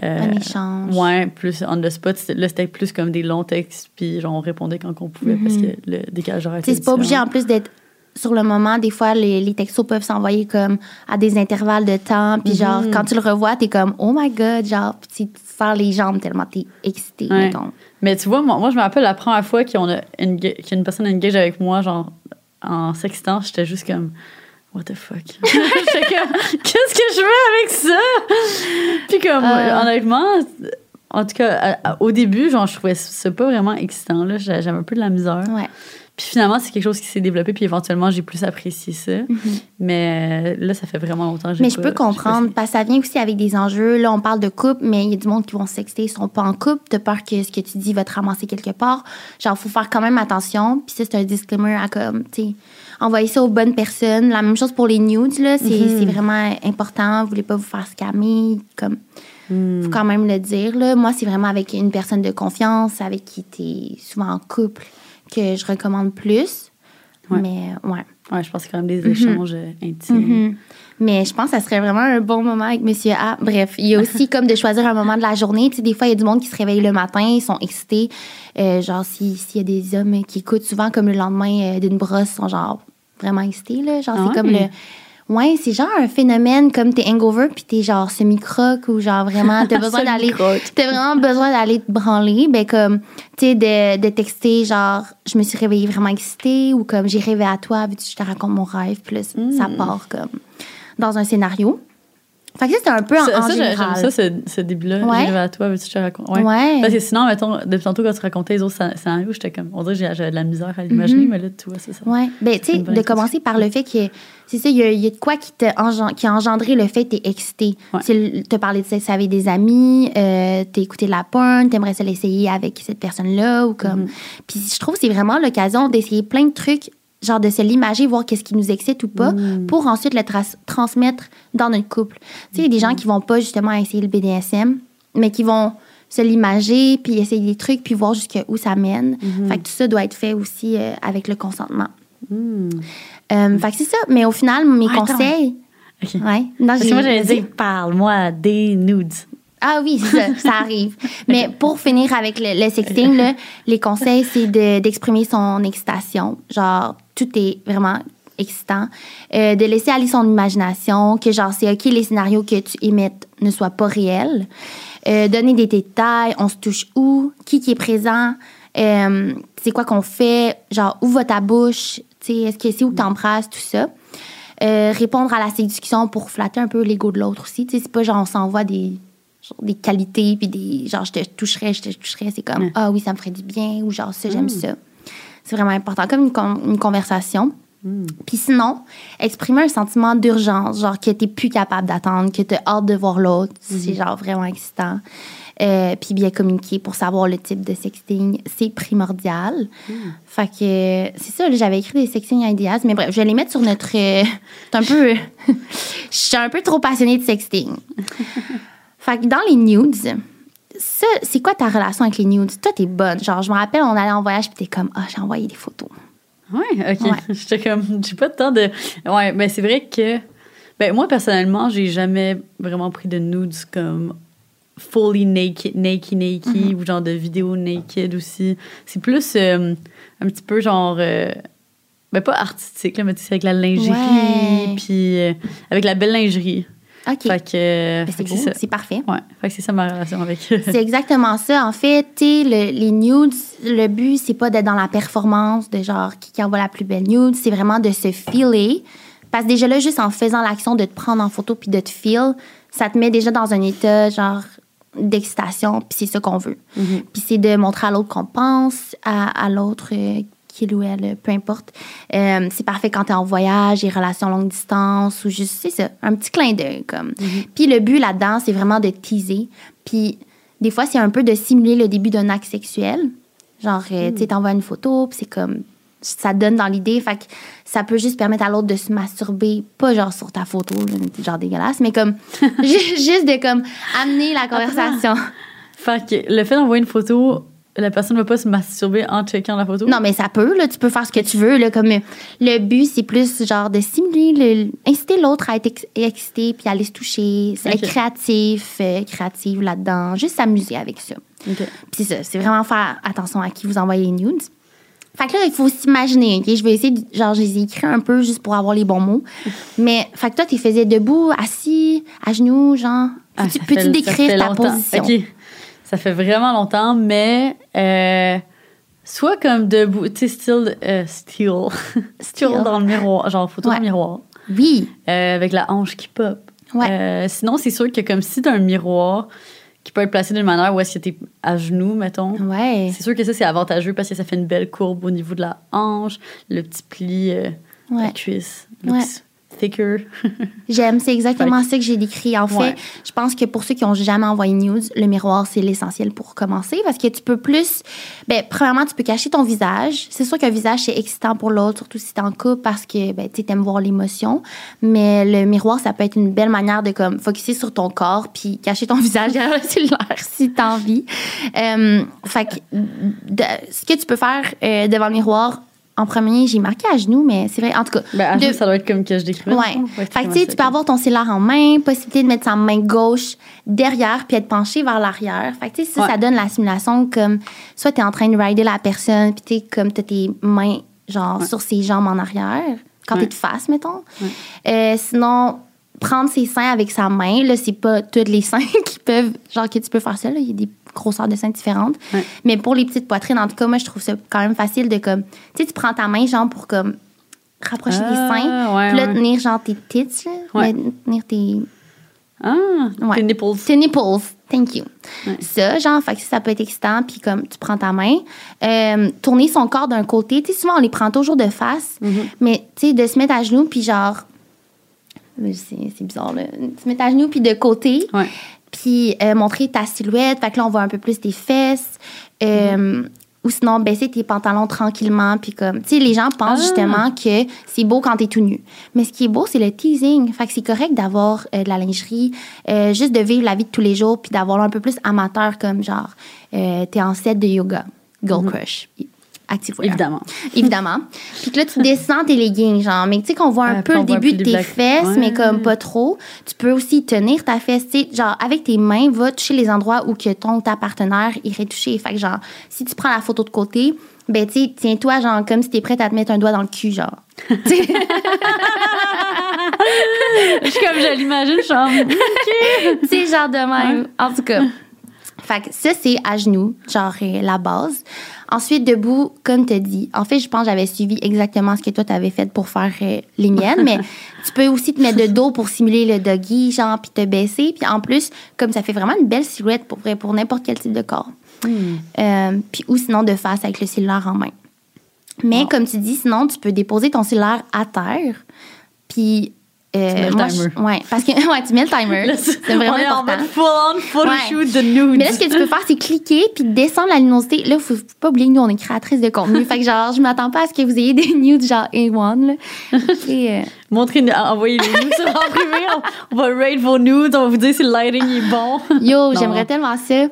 Un échange. Ouais, plus on the spot. Là, c'était plus comme des longs textes, puis genre, on répondait quand on pouvait parce Mhm. que le décalage horaire c'est pas obligé en plus d'être sur le moment. Des fois, les, les textos peuvent s'envoyer comme à des intervalles de temps. Puis genre, Mhm. quand tu le revois, t'es comme, oh my god, genre, tu te serres les jambes tellement t'es excité, Ouais. mettons. Mais tu vois, moi, moi je me rappelle la première fois qu'on a une, qu'il y a une personne engage avec moi, genre, en sextant, j'étais juste comme, what the fuck? qu'est-ce que je fais avec ça? Puis comme, Euh. honnêtement, en tout cas, au début, genre, je trouvais ça pas vraiment excitant, là. J'avais un peu de la misère. Ouais. Puis finalement, c'est quelque chose qui s'est développé, puis éventuellement, j'ai plus apprécié ça. Mhm. Mais euh, là, ça fait vraiment longtemps que j'ai Mais je pas- peux comprendre, parce que ça vient aussi avec des enjeux. Là, on parle de couple, mais il y a du monde qui vont sexter, ils sont pas en couple. T'as peur que ce que tu dis va te ramasser quelque part. Genre, faut faire quand même attention. Puis ça, c'est un disclaimer à comme, tu sais, envoyer ça aux bonnes personnes. La même chose pour les nudes, là. C'est Mhm. c'est vraiment important. Vous voulez pas vous faire scammer. Comme, faut quand même le dire, là. Moi, c'est vraiment avec une personne de confiance, avec qui t'es souvent en couple, que je recommande plus. Ouais. Mais, ouais. Ouais, je pense y a quand même des échanges euh, intimes. Mhm. Mais je pense que ça serait vraiment un bon moment avec Monsieur A. Bref, il y a aussi comme de choisir un moment de la journée. Tu sais, des fois, il y a du monde qui se réveille le matin, ils sont excités. Euh, genre, si- s'il y a des hommes qui écoutent souvent comme le lendemain euh, d'une brosse, ils sont genre vraiment excités. Là. Genre, Ah c'est comme le. ouais? C'est genre un phénomène comme t'es hangover puis t'es genre semi-croque ou genre vraiment t'as besoin d'aller t'as vraiment besoin d'aller te branler ben comme tu sais de, de texter genre je me suis réveillée vraiment excitée ou comme j'ai rêvé à toi veux-tu que je te raconte mon rêve? Puis là, ça Mm. part comme dans un scénario fait que ça c'est un peu en, Ça, en ça, général j'aime ça, ce, ce début-là. Ouais. J'arrive à toi, veux-tu que je te raconte? Ouais. Ouais. Parce que sinon, mettons, depuis tantôt, quand tu racontais les autres scén- scénarios, j'étais comme, on dirait que j'ai- j'avais de la misère à l'imaginer, Mhm. mais là, tu vois, c'est ça. Ouais, ben tu sais, de commencer par le fait que c'est ça, il y, a- il y a de quoi qui, a engendré le fait que t'es excité. Ouais. Tu te parler de sexe avec des amis, euh, t'as écouté de la porn, t'aimerais ça l'essayer avec cette personne-là ou comme. Mhm. Puis je trouve que c'est vraiment l'occasion d'essayer plein de trucs, genre de se l'imager, voir qu'est-ce qui nous excite ou pas, Mhm. pour ensuite le transmettre dans notre couple. Tu sais, il y a des gens qui vont pas justement essayer le BDSM, mais qui vont se l'imager, puis essayer des trucs, puis voir jusqu'où ça mène. Mhm. Fait que tout ça doit être fait aussi euh, avec le consentement. Hmm. Euh, fait que c'est ça. Mais au final, mes Ah, conseils. OK. Ouais. Non, Parce que moi, j'allais dire, parle-moi des nudes. Ah oui, ça, ça arrive. Mais pour finir avec le, le sexting, là, les conseils, c'est de- d'exprimer son excitation. Genre, tout est vraiment excitant. Euh, de laisser aller son imagination, que genre, c'est OK, les scénarios que tu émettes ne soient pas réels. Euh, donner des détails, on se touche où, qui qui est présent, euh, c'est quoi qu'on fait, genre, où va ta bouche, tu sais, est-ce que c'est où t'embrasses, tout ça. Répondre à la séduction pour flatter un peu l'ego de l'autre aussi. Tu sais, c'est pas genre on s'envoie des, genre, des qualités puis des genre je te toucherais, je te toucherais. C'est comme ah oui, ça me ferait du bien ou genre ça, j'aime Mm. ça. C'est vraiment important, comme une, con- une conversation. Hmm. Puis sinon, exprimer un sentiment d'urgence, genre que t'es plus capable d'attendre, que t'as hâte de voir l'autre. C'est genre vraiment excitant. Euh, puis bien communiquer pour savoir le type de sexting, c'est primordial. Fait que c'est ça, j'avais écrit des sexting ideas, mais bref, je vais les mettre sur notre. euh, c'est un peu. Je suis un peu trop passionnée de sexting. fait que dans les nudes, ça, c'est quoi ta relation avec les nudes? Toi, t'es bonne. Genre, je me rappelle, on allait en voyage, puis t'es comme, ah, j'ai envoyé des photos. Ouais, OK. Ouais. J'étais comme, j'ai pas de temps de. Ouais, ben c'est vrai que. Ben moi, personnellement, j'ai jamais vraiment pris de nudes comme fully naked, naked, naked, Mm-hmm. ou genre de vidéo naked aussi. C'est plus euh, un petit peu genre. euh, ben pas artistique, là, mais tu sais, avec la lingerie, puis euh, avec la belle lingerie. OK. Ben, c'est beau, c'est parfait. Ouais, fait que c'est ça ma relation avec. C'est exactement ça. En fait, le- les nudes, le but, c'est pas d'être dans la performance de genre qui, envoie la plus belle nude. C'est vraiment de se filer. Parce que déjà là, juste en faisant l'action de te prendre en photo puis de te feel, ça te met déjà dans un état genre d'excitation, puis c'est ça qu'on veut. Puis c'est de montrer à l'autre qu'on pense, à, à l'autre euh, qu'il ou elle, peu importe. Euh, c'est parfait quand t'es en voyage, et relations longue distance, ou juste, c'est ça, un petit clin d'œil. comme. Puis le but là-dedans, c'est vraiment de teaser. Puis des fois, c'est un peu de simuler le début d'un acte sexuel. Genre, euh, tu sais, t'envoies une photo, puis c'est comme. Ça donne dans l'idée. Fait que ça peut juste permettre à l'autre de se masturber, pas genre sur ta photo, genre dégueulasse, mais comme. ju- juste de comme amener la conversation. fait que le fait d'envoyer une photo, la personne ne va pas se masturber en checkant la photo? Non, mais ça peut, là, tu peux faire ce que tu veux. Là, comme, euh, le but, c'est plus genre de stimuler, le, inciter l'autre à être ex- excité puis à aller se toucher, c'est Ok. être créatif, euh, créative là-dedans, juste s'amuser avec ça. Ok. Puis c'est ça, c'est vraiment faire attention à qui vous envoyez les nudes. Fait que là, il faut s'imaginer, OK? Je vais essayer, de- genre, je les ai écrits un peu juste pour avoir les bons mots. Mais, fait que toi, tu faisais debout, assis, à genoux, genre. Ah, Peux-tu décrire ta longtemps. position? Ça fait vraiment longtemps, mais euh, soit comme debout, tu sais, style, euh, style, dans le miroir, genre photo dans Ouais. le miroir, Oui. euh, avec la hanche qui pop. Ouais. Euh, sinon, c'est sûr que comme si t'as un miroir qui peut être placé d'une manière où est-ce que t'es à genoux, mettons. Ouais. C'est sûr que ça, c'est avantageux parce que ça fait une belle courbe au niveau de la hanche, le petit pli, euh, la cuisse, Ouais. Thicker. J'aime, c'est exactement ça que j'ai décrit. En fait, Ouais. je pense que pour ceux qui ont jamais envoyé news, le miroir, c'est l'essentiel pour commencer parce que tu peux plus. Ben, premièrement, tu peux cacher ton visage. C'est sûr qu'un visage, c'est excitant pour l'autre, surtout si t'es en couple parce que ben, tu aimes voir l'émotion. Mais le miroir, ça peut être une belle manière de comme focuser sur ton corps puis cacher ton visage derrière le cellulaire si t'as envie. Euh, fait que de- ce que tu peux faire euh, devant le miroir, en premier, j'ai marqué à genoux, mais c'est vrai, en tout cas. Ben, à de- genoux, ça doit être comme que je décrivais. Ouais. non? Fait que tu sais, tu peux avoir ton cellulaire en main, possibilité de mettre sa main gauche derrière puis être penché vers l'arrière. Fait que tu sais, ça, Ouais. ça donne la simulation comme soit tu es en train de rider la personne puis tu sais, comme tu as tes mains genre sur ses jambes en arrière quand tu Ouais. es de face, mettons. Euh, sinon, prendre ses seins avec sa main, là, c'est pas tous les seins qui peuvent, genre que tu peux faire ça, là. Il y a des grosseurs de seins différentes. Ouais. Mais pour les petites poitrines, en tout cas, moi, je trouve ça quand même facile de comme, tu sais, tu prends ta main, genre, pour comme rapprocher Ah, seins. ouais, Puis là, ouais. tenir genre tes tits, là. Tenir tes, Ah, Ouais. tes nipples. tes nipples. Thank you. Ça, genre, fait que ça, ça peut être excitant. Puis comme tu prends ta main, euh, tourner son corps d'un côté. Tu sais, souvent, on les prend toujours de face. Mm-hmm. Mais tu sais, de se mettre à genoux, puis genre. C'est bizarre, là. Se mettre à genoux, puis de côté. Ouais. Puis euh, montrer ta silhouette. Fait que là, on voit un peu plus tes fesses. Euh, Mm-hmm. Ou sinon, baisser tes pantalons tranquillement. Puis comme, tu sais, les gens pensent Ah. justement que c'est beau quand t'es tout nu. Mais ce qui est beau, c'est le teasing. Fait que c'est correct d'avoir euh, de la lingerie, juste de vivre la vie de tous les jours, puis d'avoir un peu plus amateur, comme genre, t'es en set de yoga. Girl crush. Activewear. Mm-hmm. Évidemment. Évidemment. Puis que là, tu descends tes leggings, genre. Mais tu sais qu'on voit un peu le début de tes black- fesses, Ouais. mais comme pas trop. Tu peux aussi tenir ta fesse, tu sais, genre, avec tes mains, va toucher les endroits où que ton ta partenaire irait toucher. Fait que, genre, si tu prends la photo de côté, ben, tu sais, tiens-toi, genre, comme si t'es prête à te mettre un doigt dans le cul, genre. Je suis comme, je l'imagine, je suis en- tu sais, genre de même. En tout cas. Fait que ça, c'est à genoux, genre euh, la base. Ensuite, debout, comme tu dit. En fait, je pense que j'avais suivi exactement ce que toi, tu avais fait pour faire euh, les miennes, mais tu peux aussi te mettre de dos pour simuler le doggy, genre, puis te baisser. Puis en plus, comme ça fait vraiment une belle silhouette pour, pour n'importe quel type de corps. Euh, puis ou sinon de face avec le cellulaire en main. Mais Wow. comme tu dis, sinon, tu peux déposer ton cellulaire à terre. Puis. Euh, moi, je- ouais, parce que ouais, tu mets le timer. C'est vraiment on est en important. mode full-on photoshoot de nudes. Mais là, ce que tu peux faire, c'est cliquer puis descendre la luminosité. Là, faut, faut pas oublier que nous, on est créatrice de contenu. fait que genre, je m'attends pas à ce que vous ayez des nudes genre A1, là. Et, euh, Montrez, envoyez les nudes sur en privé. On, on va rate vos nudes. On va vous dire si le lighting est bon. yo, j'aimerais tellement ça.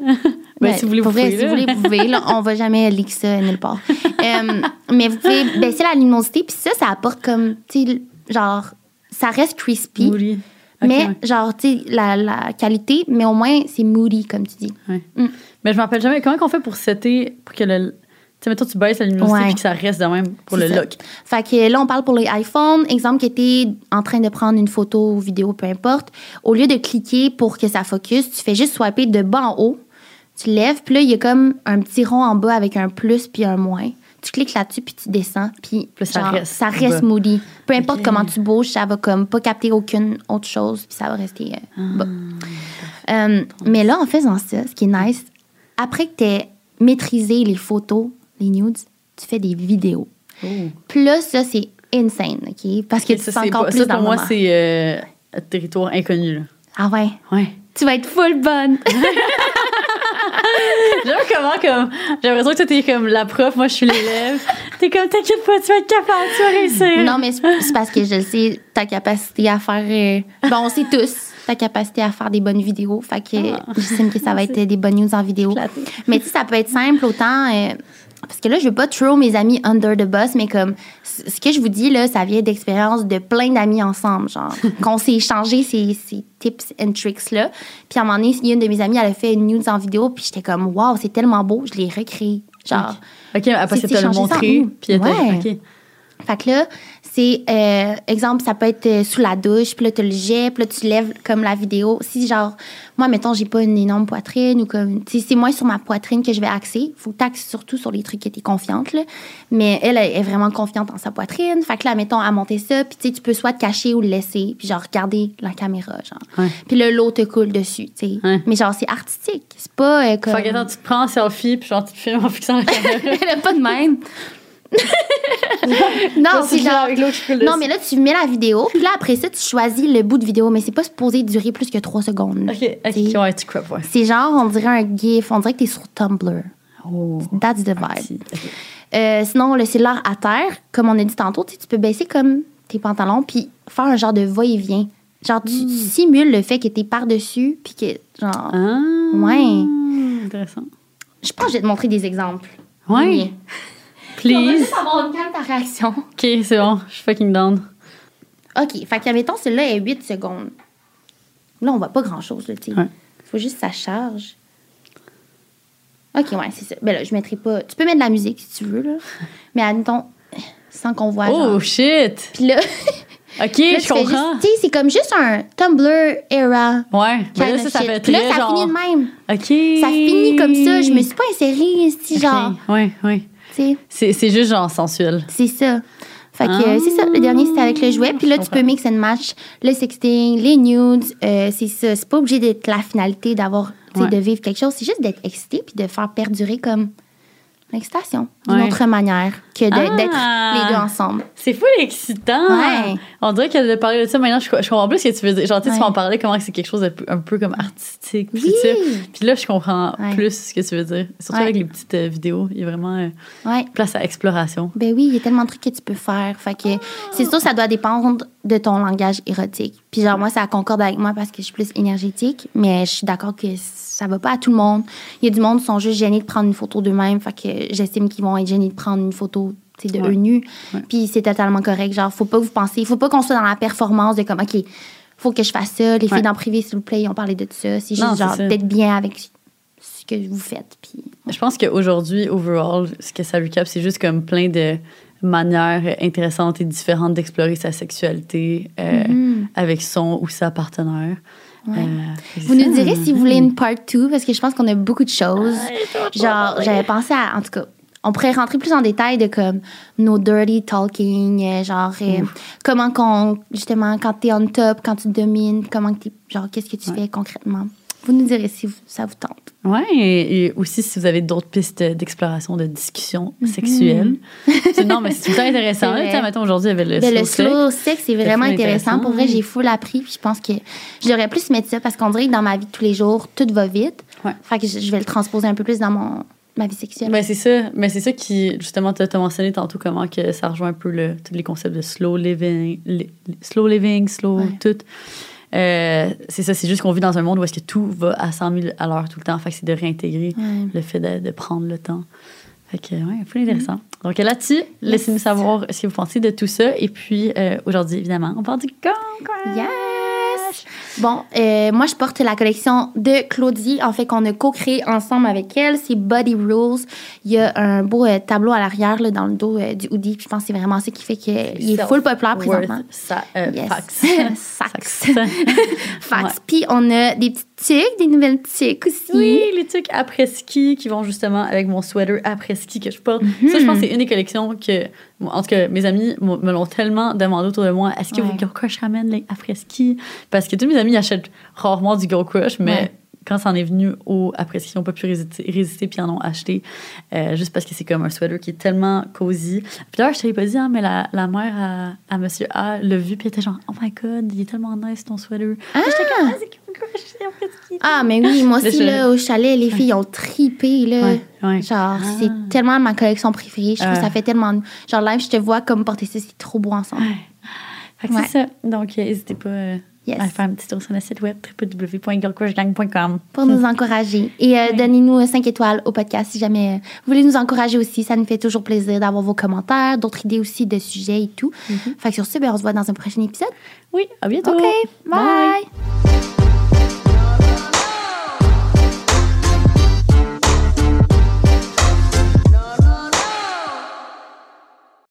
Ben, si vous voulez, vous vrai, pouvez, si vous voulez, vous pouvez. Là, on va jamais leak ça nulle part. Euh, mais vous pouvez baisser la luminosité, puis ça, ça apporte comme, tu sais, genre, ça reste crispy, Moody. Mais ouais. genre, tu sais, la, la qualité, mais au moins, c'est moody, comme tu dis. Ouais. Mm. Mais je me rappelle jamais. Comment on fait pour setter, pour que le, Tu sais, mettons, tu baisses la luminosité puis que ça reste de même pour le ça. lock. Fait que là, on parle pour les iPhones. Exemple, que tu en train de prendre une photo ou vidéo, peu importe. Au lieu de cliquer pour que ça focus, tu fais juste swiper de bas en haut. Tu lèves, puis là, il y a comme un petit rond en bas avec un plus puis un moins. Tu cliques là-dessus, puis tu descends, puis ça genre, reste ça reste moody. Peu importe comment tu bouges, ça va comme pas capter aucune autre chose, puis ça va rester euh, Ah. bas. Euh, mais là, en faisant ça, ce qui est nice, après que tu aies maîtrisé les photos, les nudes, tu fais des vidéos. Oh. Puis là, ça, c'est insane, OK? Parce que c'est encore pas- plus ça, dans pour moi, c'est euh, un territoire inconnu. Là. Ah ouais? Ouais. Tu vas être full bonne. J'aime comment, comme, j'ai l'impression que t'es comme la prof, moi, je suis l'élève. T'es comme, t'inquiète pas, tu vas être capable, tu vas réussir. non, mais c'est parce que je le sais, ta capacité à faire... euh, Bon, on sait tous ta capacité à faire des bonnes vidéos. Fait que Ah. j'estime que ça va être des bonnes news en vidéo. Flatté. Mais tu sais, ça peut être simple autant... euh, parce que là, je veux pas throw mes amis under the bus, mais comme ce que je vous dis, là, ça vient d'expérience de plein d'amis ensemble, genre, qu'on s'est échangé ces, ces tips and tricks-là. Puis à un moment donné, il y a une de mes amies, elle a fait une news en vidéo, puis j'étais comme, wow, c'est tellement beau, je l'ai recréé. Genre, Ok, après, C'est c'est te le montrer. Puis elle Ouais. ok. Fait que là, c'est, euh, exemple, ça peut être euh, sous la douche, puis là, tu le jettes, puis là, tu lèves comme la vidéo. Si, genre, moi, mettons, j'ai pas une énorme poitrine ou comme, tu sais, c'est moins sur ma poitrine que je vais axer. Faut que t'axes surtout sur les trucs que t'es confiante, là. Mais elle, elle est vraiment confiante en sa poitrine. Fait que là, mettons, à monter ça, puis tu sais, tu peux soit te cacher ou le laisser, puis genre, regarder la caméra, genre. Ouais. Puis là, l'eau te coule dessus, tu sais. Ouais. Mais genre, c'est artistique. C'est pas euh, comme. Fait que attends, tu te prends en selfie, puis genre, tu te filmes en fixant la caméra. Elle a pas de même. non, c'est genre. mais là, tu mets la vidéo, puis là, après ça, tu choisis le bout de vidéo, mais c'est pas supposé durer plus que 3 secondes. Ok, ok, ouais, tu crop, ouais. C'est genre, on dirait un GIF, on dirait que t'es sur Tumblr. Oh. That's the vibe. Euh, sinon, le cellulaire à terre, comme on a dit tantôt, tu peux baisser comme tes pantalons, puis faire un genre de va-et-vient. Genre, tu, tu simules le fait que t'es par-dessus, puis que, genre. Ah. Ouais. Intéressant. Je pense que je vais te montrer des exemples. Ouais. Oui. On va Please. juste avoir une calme ta réaction. Ok, c'est bon, je suis fucking down. OK. Fait que, mettons, celui-là est 8 secondes. Là, on voit pas grand-chose, là, tu sais. Ouais. faut juste que ça charge. OK, ouais, c'est ça. Ben là, je mettrai pas... Tu peux mettre de la musique, si tu veux, là. Mais admettons, sans qu'on voit, Oh genre... shit! Puis là, là, Ok, tu je comprends. Tu sais, c'est comme juste un Tumblr era. Ouais, mais kind là, ça, ça fait Puis très là, ça genre... finit de même. Ok. Ça finit comme ça. Je me suis pas insérée, si Ok, genre... Ouais, ouais. C'est c'est juste genre sensuel. c'est ça. Fait que Ah, euh, c'est ça. Le dernier, c'était avec le jouet. Puis là, tu peux mix and match le sexting, les nudes. euh, c'est ça. C'est pas obligé d'être la finalité d'avoir, Ouais. de vivre quelque chose. C'est juste d'être excité puis de faire perdurer comme l'excitation d'une Ouais. autre manière que de- Ah. d'être les deux ensemble. C'est fou excitant. Ouais. On dirait que de parler de ça maintenant, je, je comprends plus ce que tu veux dire. Genre, tu sais, tu Ouais. m'en parlais comment c'est quelque chose de un peu comme artistique. Puis, Oui. puis là, je comprends Ouais. plus ce que tu veux dire. Surtout Ouais. avec les petites euh, vidéos. Il y a vraiment euh, Ouais. place à exploration. Ben oui, il y a tellement de trucs que tu peux faire. Fait que c'est sûr, ça doit dépendre de ton langage érotique. Puis genre, moi, ça concorde avec moi parce que je suis plus énergétique, mais je suis d'accord que ça va pas à tout le monde. Il y a du monde qui sont juste gênés de prendre une photo d'eux-mêmes. Fait que j'estime qu'ils vont être gênés de prendre une photo tu sais, de Ouais. eux nus. Ouais. Puis c'est totalement correct. Genre, faut pas que vous pensiez, faut pas qu'on soit dans la performance de comme, OK, faut que je fasse ça. Les filles Ouais. dans le privé, s'il vous plaît, ils ont parlé de ça. C'est juste genre d'être bien avec ce que vous faites. Puis Je pense qu'aujourd'hui, overall, ce que ça recap, c'est juste comme plein de manières intéressantes et différentes d'explorer sa sexualité euh, Mhm. avec son ou sa partenaire. Ouais. Euh, Vous nous direz si vous voulez une part 2 parce que je pense qu'on a beaucoup de choses. Genre, j'avais pensé à. En tout cas, on pourrait rentrer plus en détail de comme nos dirty talking, euh, genre euh, comment qu'on. Justement, quand t'es on top, quand tu domines, comment que t'es. Genre, qu'est-ce que tu fais concrètement? Vous nous direz si vous- ça vous tente. Ouais, et, et aussi si vous avez d'autres pistes d'exploration, de discussion Mhm. sexuelle. Non, mais c'est tout le temps intéressant. Mettons, aujourd'hui, il y avait le Ben, le slow sex. slow c'est vraiment intéressant. Pour vrai, oui. j'ai full appris. Puis je pense que j'aurais plus mettre ça parce qu'on dirait que dans ma vie de tous les jours, tout va vite. Ouais. Fait que je je vais le transposer un peu plus dans mon, ma vie sexuelle. Ben, c'est ça. Mais c'est ça qui, justement, tu as mentionné tantôt comment que ça rejoint un peu le, tous les concepts de slow living, li- slow living, slow Ouais. tout. Euh, c'est ça, c'est juste qu'on vit dans un monde où est-ce que tout va à 100 000 à l'heure tout le temps. Fait que c'est de réintégrer Ouais. le fait de, de prendre le temps. Fait que, ouais, plus intéressant. Donc là-dessus, laissez-nous savoir ce que vous pensez de tout ça. Et puis, euh, aujourd'hui, évidemment, on parle du concombre. Yes! Bon, euh, moi, je porte la collection de Claudie, en fait, qu'on a co-créé ensemble avec elle. C'est Body Rules. Il y a un beau euh, tableau à l'arrière, là, dans le dos euh, du hoodie. Puis je pense que c'est vraiment ça qui fait qu'il est full populaire présentement. Ça, Yes. fax. Fax. Fax. Puis on a des petites tuques, des nouvelles tuques aussi. Oui, les trucs après ski qui vont justement avec mon sweater après ski que je porte. Mhm. Ça, je pense que c'est une des collections que, en tout cas, mes amis me l'ont tellement demandé autour de moi. Est-ce que Ouais. vos Girl Crush ramènent les après ski? Parce que tous mes amis achètent rarement du Girl Crush, mais Ouais. Quand ça en est venu au après ski, ils n'ont pas pu résister, résister puis ils en ont acheté. euh, juste parce que c'est comme un sweater qui est tellement cosy. Puis d'ailleurs, je t'avais pas dit, hein, mais la, la mère à, à Monsieur A l'a vu puis elle était genre, oh my god, il est tellement nice ton sweater. Ah! Ah. Ah, mais oui, moi aussi, là, au chalet, les filles ont tripé, là. Ouais, ouais. Genre, Ah. c'est tellement ma collection préférée. Je trouve que ça fait tellement. Genre, live, je te vois comme porter ça, c'est trop beau ensemble. Fait que Ouais. c'est ça. Donc, euh, n'hésitez pas euh, Yes. à faire un petit tour sur notre site web www.girlcrushgang.com. Pour nous encourager. Et euh, donnez-nous 5 étoiles au podcast si jamais euh, vous voulez nous encourager aussi. Ça nous fait toujours plaisir d'avoir vos commentaires, d'autres idées aussi de sujets et tout. Fait que sur ce, ben, on se voit dans un prochain épisode. Oui, à bientôt. OK, bye.